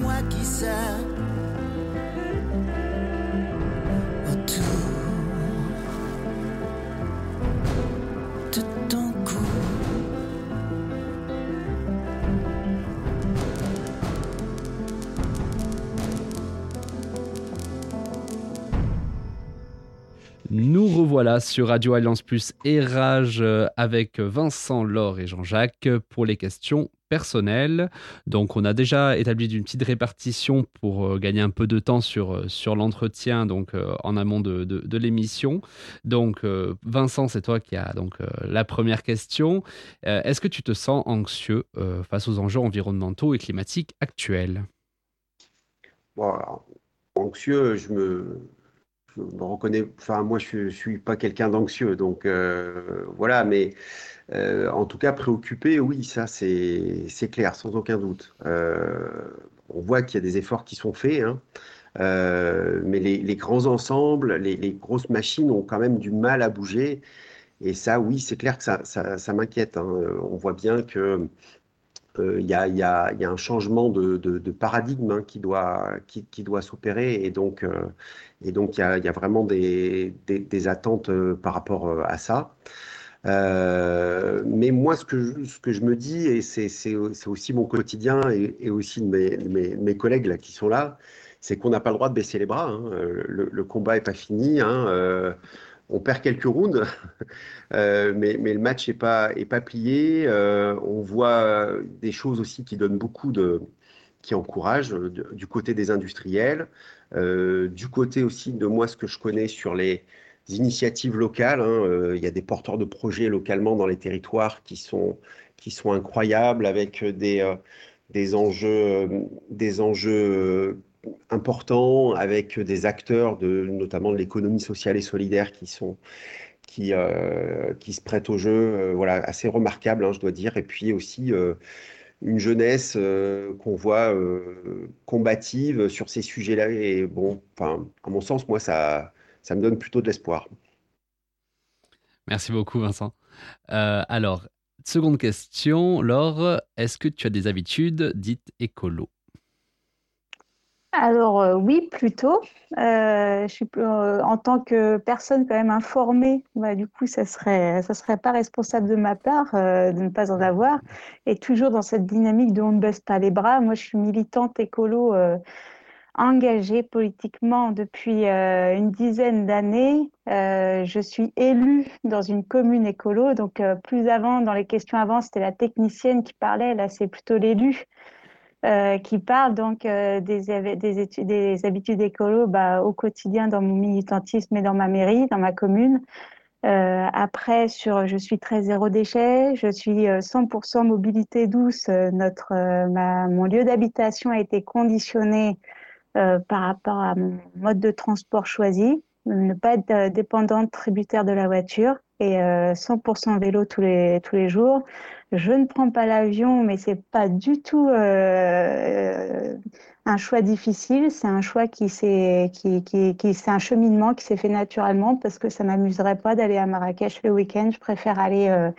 moi qui sers. Revoilà sur Radio Alliance Plus et Rage euh, avec Vincent, Laure et Jean-Jacques pour les questions personnel. Donc on a déjà établi une petite répartition pour euh, gagner un peu de temps sur, euh, sur l'entretien donc en amont de, de, l'émission. Donc Vincent, c'est toi qui as donc la première question. Est-ce que tu te sens anxieux face aux enjeux environnementaux et climatiques actuels? Anxieux, je me, je me reconnais, enfin moi je ne suis pas quelqu'un d'anxieux, donc voilà, mais euh, en tout cas, préoccupé, oui, ça c'est clair, sans aucun doute. Euh, on voit qu'il y a des efforts qui sont faits, hein. euh, mais les, grands ensembles, les, grosses machines ont quand même du mal à bouger. Et ça, oui, c'est clair que ça, m'inquiète. Hein. On voit bien que il y, y, a, un changement de, paradigme hein, qui doit, qui, doit s'opérer et donc et donc il y a, vraiment des, attentes par rapport à ça. Euh, mais moi, ce que, je, me dis, et c'est aussi mon quotidien et, aussi mes, collègues qui sont là, c'est qu'on n'a pas le droit de baisser les bras. Hein. Le, combat n'est pas fini. Hein. Euh, on perd quelques rounds, euh, mais, le match n'est pas, plié. Euh, on voit des choses aussi qui donnent beaucoup de, qui encouragent du côté des industriels, euh, du côté aussi de moi ce que je connais sur les initiatives locales. Hein, euh, il y a des porteurs de projets localement dans les territoires qui sont, qui sont incroyables avec des, euh, des enjeux, des enjeux importants, avec des acteurs de, notamment de l'économie sociale et solidaire qui sont qui, qui se prêtent au jeu, voilà, assez remarquable, hein, je dois dire, et puis aussi une jeunesse qu'on voit combative sur ces sujets-là. Et bon, enfin, à mon sens, moi, ça, ça me donne plutôt de l'espoir. Merci beaucoup, Vincent. Euh, alors, seconde question, Laure, est-ce que tu as des habitudes dites écolo? Alors euh, oui, plutôt. Euh, suis en tant que personne quand même informée, bah, du coup, ça serait serait pas responsable de ma part de ne pas en avoir. Et toujours dans cette dynamique de on ne baisse pas les bras. Moi, je suis militante écolo engagée politiquement depuis euh, une dizaine d'années. Euh, je suis élue dans une commune écolo. Donc, euh, plus avant, dans les questions avant, c'était la technicienne qui parlait. Là, c'est plutôt l'élu qui parle donc des, des, des habitudes écolo bah, au quotidien dans mon militantisme et dans ma mairie, dans ma commune. après, sur je suis très zéro déchet, je suis 100% mobilité douce. Notre, mon lieu d'habitation a été conditionné euh, par rapport à mon mode de transport choisi, ne pas être euh, dépendante tributaire de la voiture et 100% euh, vélo tous les, tous les jours. Je ne prends pas l'avion, mais c'est pas du tout euh, un choix difficile. C'est un choix qui s'est, qui, qui, qui c'est un cheminement qui s'est fait naturellement parce que ça m'amuserait pas d'aller à Marrakech le week-end. Je préfère aller euh,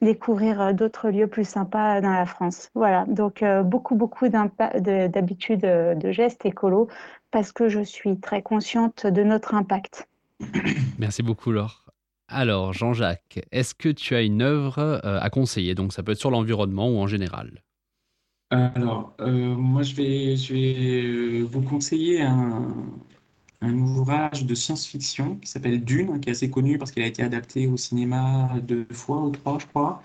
découvrir d'autres lieux plus sympas dans la France. Voilà, donc beaucoup, beaucoup d'habitudes de, de gestes écolos parce que je suis très consciente de notre impact. Merci beaucoup, Laure. Alors, Jean-Jacques, est-ce que tu as une œuvre euh, à conseiller? Donc, ça peut être sur l'environnement ou en général. Alors, moi, je vais, je vais vous conseiller un, ouvrage de science-fiction qui s'appelle Dune, qui est assez connu parce qu'il a été adapté au cinéma deux fois ou trois, je crois.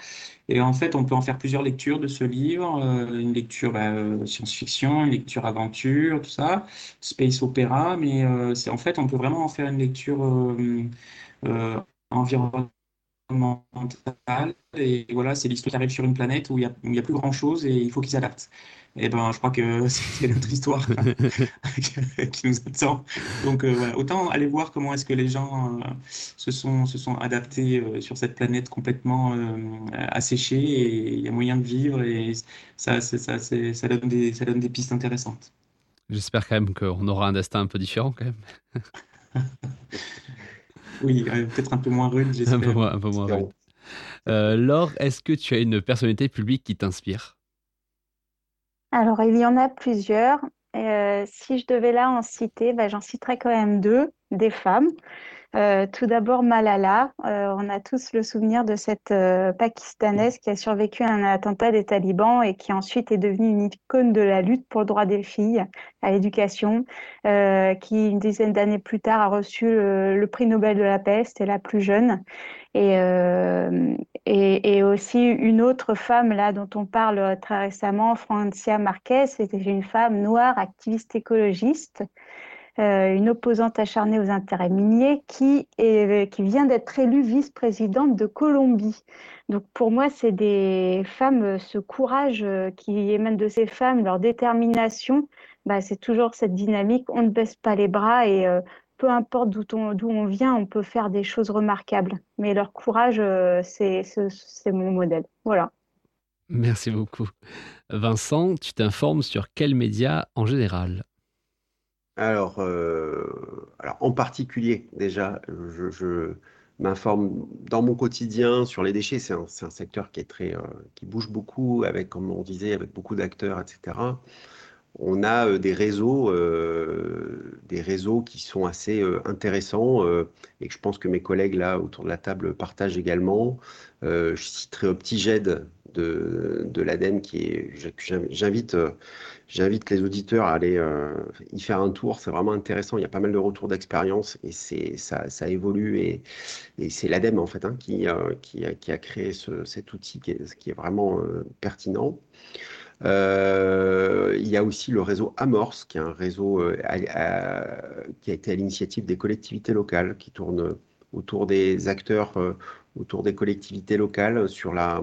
Et en fait, on peut en faire plusieurs lectures de ce livre. Euh, une lecture bah, euh, science-fiction, une lecture aventure, tout ça, space opéra. Mais euh, c'est en fait, on peut vraiment en faire une lecture environnementale. Et voilà, c'est l'histoire qui arrive sur une planète où il n'y a, a, plus grand-chose et il faut qu'ils s'adaptent et eh ben je crois que c'est notre histoire qui nous attend. Donc euh, voilà, autant aller voir comment est-ce que les gens euh, se, sont, se sont adaptés euh, sur cette planète complètement asséchée et il y a moyen de vivre et ça, ça, ça, donne des, ça donne des pistes intéressantes. J'espère quand même qu'on aura un destin un peu différent quand même. oui, peut-être un peu moins rude, j'espère. Un peu moins, un peu moins rude. Laure, est-ce que tu as une personnalité publique qui t'inspire? Alors, il y en a plusieurs. Euh, si je devais là en citer, ben, j'en citerais quand même deux, des femmes. Euh, tout d'abord, Malala. Euh, on a tous le souvenir de cette Pakistanaise qui a survécu à un attentat des talibans et qui ensuite est devenue une icône de la lutte pour le droit des filles à l'éducation, qui une dizaine d'années plus tard a reçu le, prix Nobel de la paix, c'était la plus jeune. Euh, et, et, aussi une autre femme là dont on parle très récemment, Francia Marquez, c'était une femme noire, activiste écologiste, euh, une opposante acharnée aux intérêts miniers qui, qui vient d'être élue vice-présidente de Colombie. Donc pour moi, c'est des femmes, ce courage euh, qui émane de ces femmes, leur détermination, bah, c'est toujours cette dynamique, on ne baisse pas les bras et peu importe d'où on, on, vient, on peut faire des choses remarquables. Mais leur courage, euh, c'est mon modèle. Voilà. Merci beaucoup. Vincent, tu t'informes sur quels médias en général? Alors, euh, alors, en particulier, déjà, je, m'informe dans mon quotidien sur les déchets. C'est un, secteur qui est très, euh, qui bouge beaucoup, avec, comme on disait, avec beaucoup d'acteurs, etc on a des réseaux, des réseaux qui sont assez intéressants et que je pense que mes collègues là autour de la table partagent également. je citerai OptiGed de, de l'ADEME qui est, j'invite J'invite les auditeurs à aller euh, y faire un tour. C'est vraiment intéressant. Il y a pas mal de retours d'expérience et ça, évolue et, c'est l'ADEME en fait hein, qui, euh, a, créé ce, cet outil qui est, qui est vraiment euh, pertinent. il y a aussi le réseau Amorce, qui est un réseau qui a été à l'initiative des collectivités locales, qui tourne autour des acteurs, autour des collectivités locales sur la,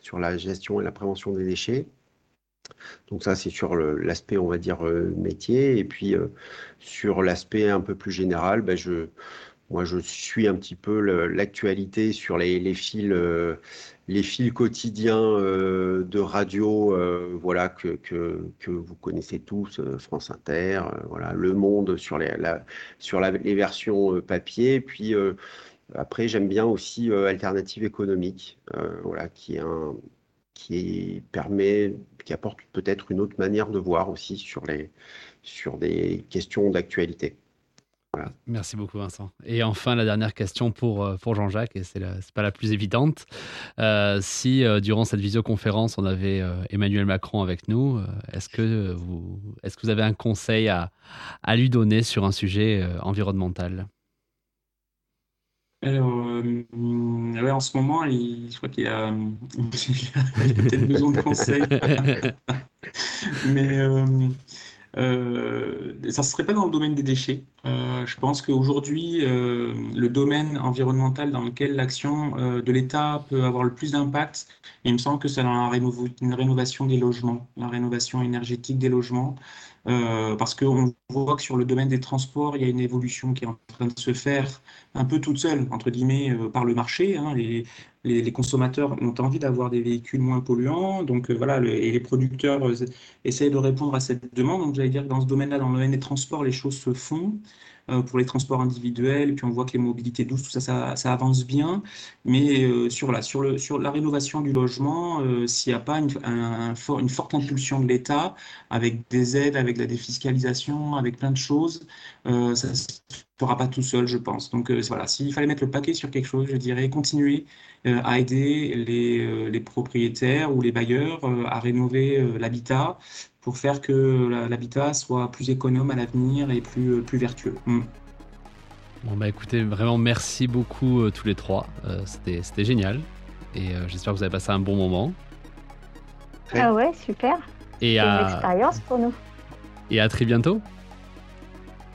sur la gestion et la prévention des déchets. Donc ça, c'est sur l'aspect, on va dire, euh, métier. Et puis, euh, sur l'aspect un peu plus général, ben, moi, je suis un petit peu l'actualité sur les, fils, euh, les fils quotidiens de radio, voilà, que, que, vous connaissez tous, France Inter, voilà, Le Monde sur les, sur les versions papier. Puis après, j'aime bien aussi Alternative économique, voilà, qui est un qui permet, qui apporte peut-être une autre manière de voir aussi sur, les, sur des questions d'actualité. Merci beaucoup Vincent. Et enfin la dernière question pour, euh, pour Jean-Jacques, et c'est pas la plus évidente. Euh, si euh, durant cette visioconférence on avait Emmanuel Macron avec nous, est-ce que, vous, est-ce que vous avez un conseil à, à lui donner sur un sujet environnemental? Alors, euh, ouais, en ce moment, je crois qu'il y a, peut-être besoin de conseils. Mais euh, euh, ça ne serait pas dans le domaine des déchets. Euh, je pense qu'aujourd'hui, euh, le domaine environnemental dans lequel l'action de l'État peut avoir le plus d'impact, il me semble que c'est dans la une rénovation des logements, la rénovation énergétique des logements. Parce qu'on voit que sur le domaine des transports, il y a une évolution qui est en train de se faire un peu toute seule, entre guillemets, par le marché. Hein, les, consommateurs ont envie d'avoir des véhicules moins polluants, donc euh, voilà, et les producteurs euh, essayent de répondre à cette demande. Donc j'allais dire que dans ce domaine-là, dans le domaine des transports, les choses se font euh, pour les transports individuels, puis on voit que les mobilités douces, tout ça, ça, avance bien. Mais sur, la, sur, le, sur la rénovation du logement, s'il n'y a pas une, un, une forte impulsion de l'État, avec des aides, avec la défiscalisation, avec plein de choses, ça ne se fera pas tout seul, je pense. Donc voilà, s'il fallait mettre le paquet sur quelque chose, je dirais continuer euh, à aider les, euh, propriétaires ou les bailleurs euh, à rénover l'habitat pour faire que l'habitat soit plus économe à l'avenir et plus, plus vertueux. Mm. Bon bah écoutez, vraiment merci beaucoup tous les trois. C'était génial et j'espère que vous avez passé un bon moment. Ah ouais, super. Et à... une expérience pour nous. Et à très bientôt.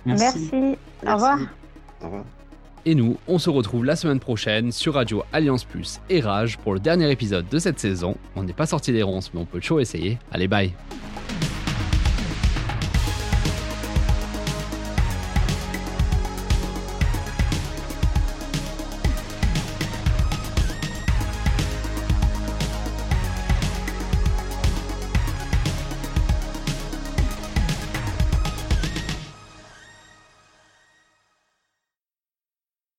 Merci. Au revoir. Au revoir. Et nous, on se retrouve la semaine prochaine sur Radio Alliance Plus et Rage pour le dernier épisode de cette saison. On n'est pas sorti des ronces, mais on peut toujours essayer. Allez, bye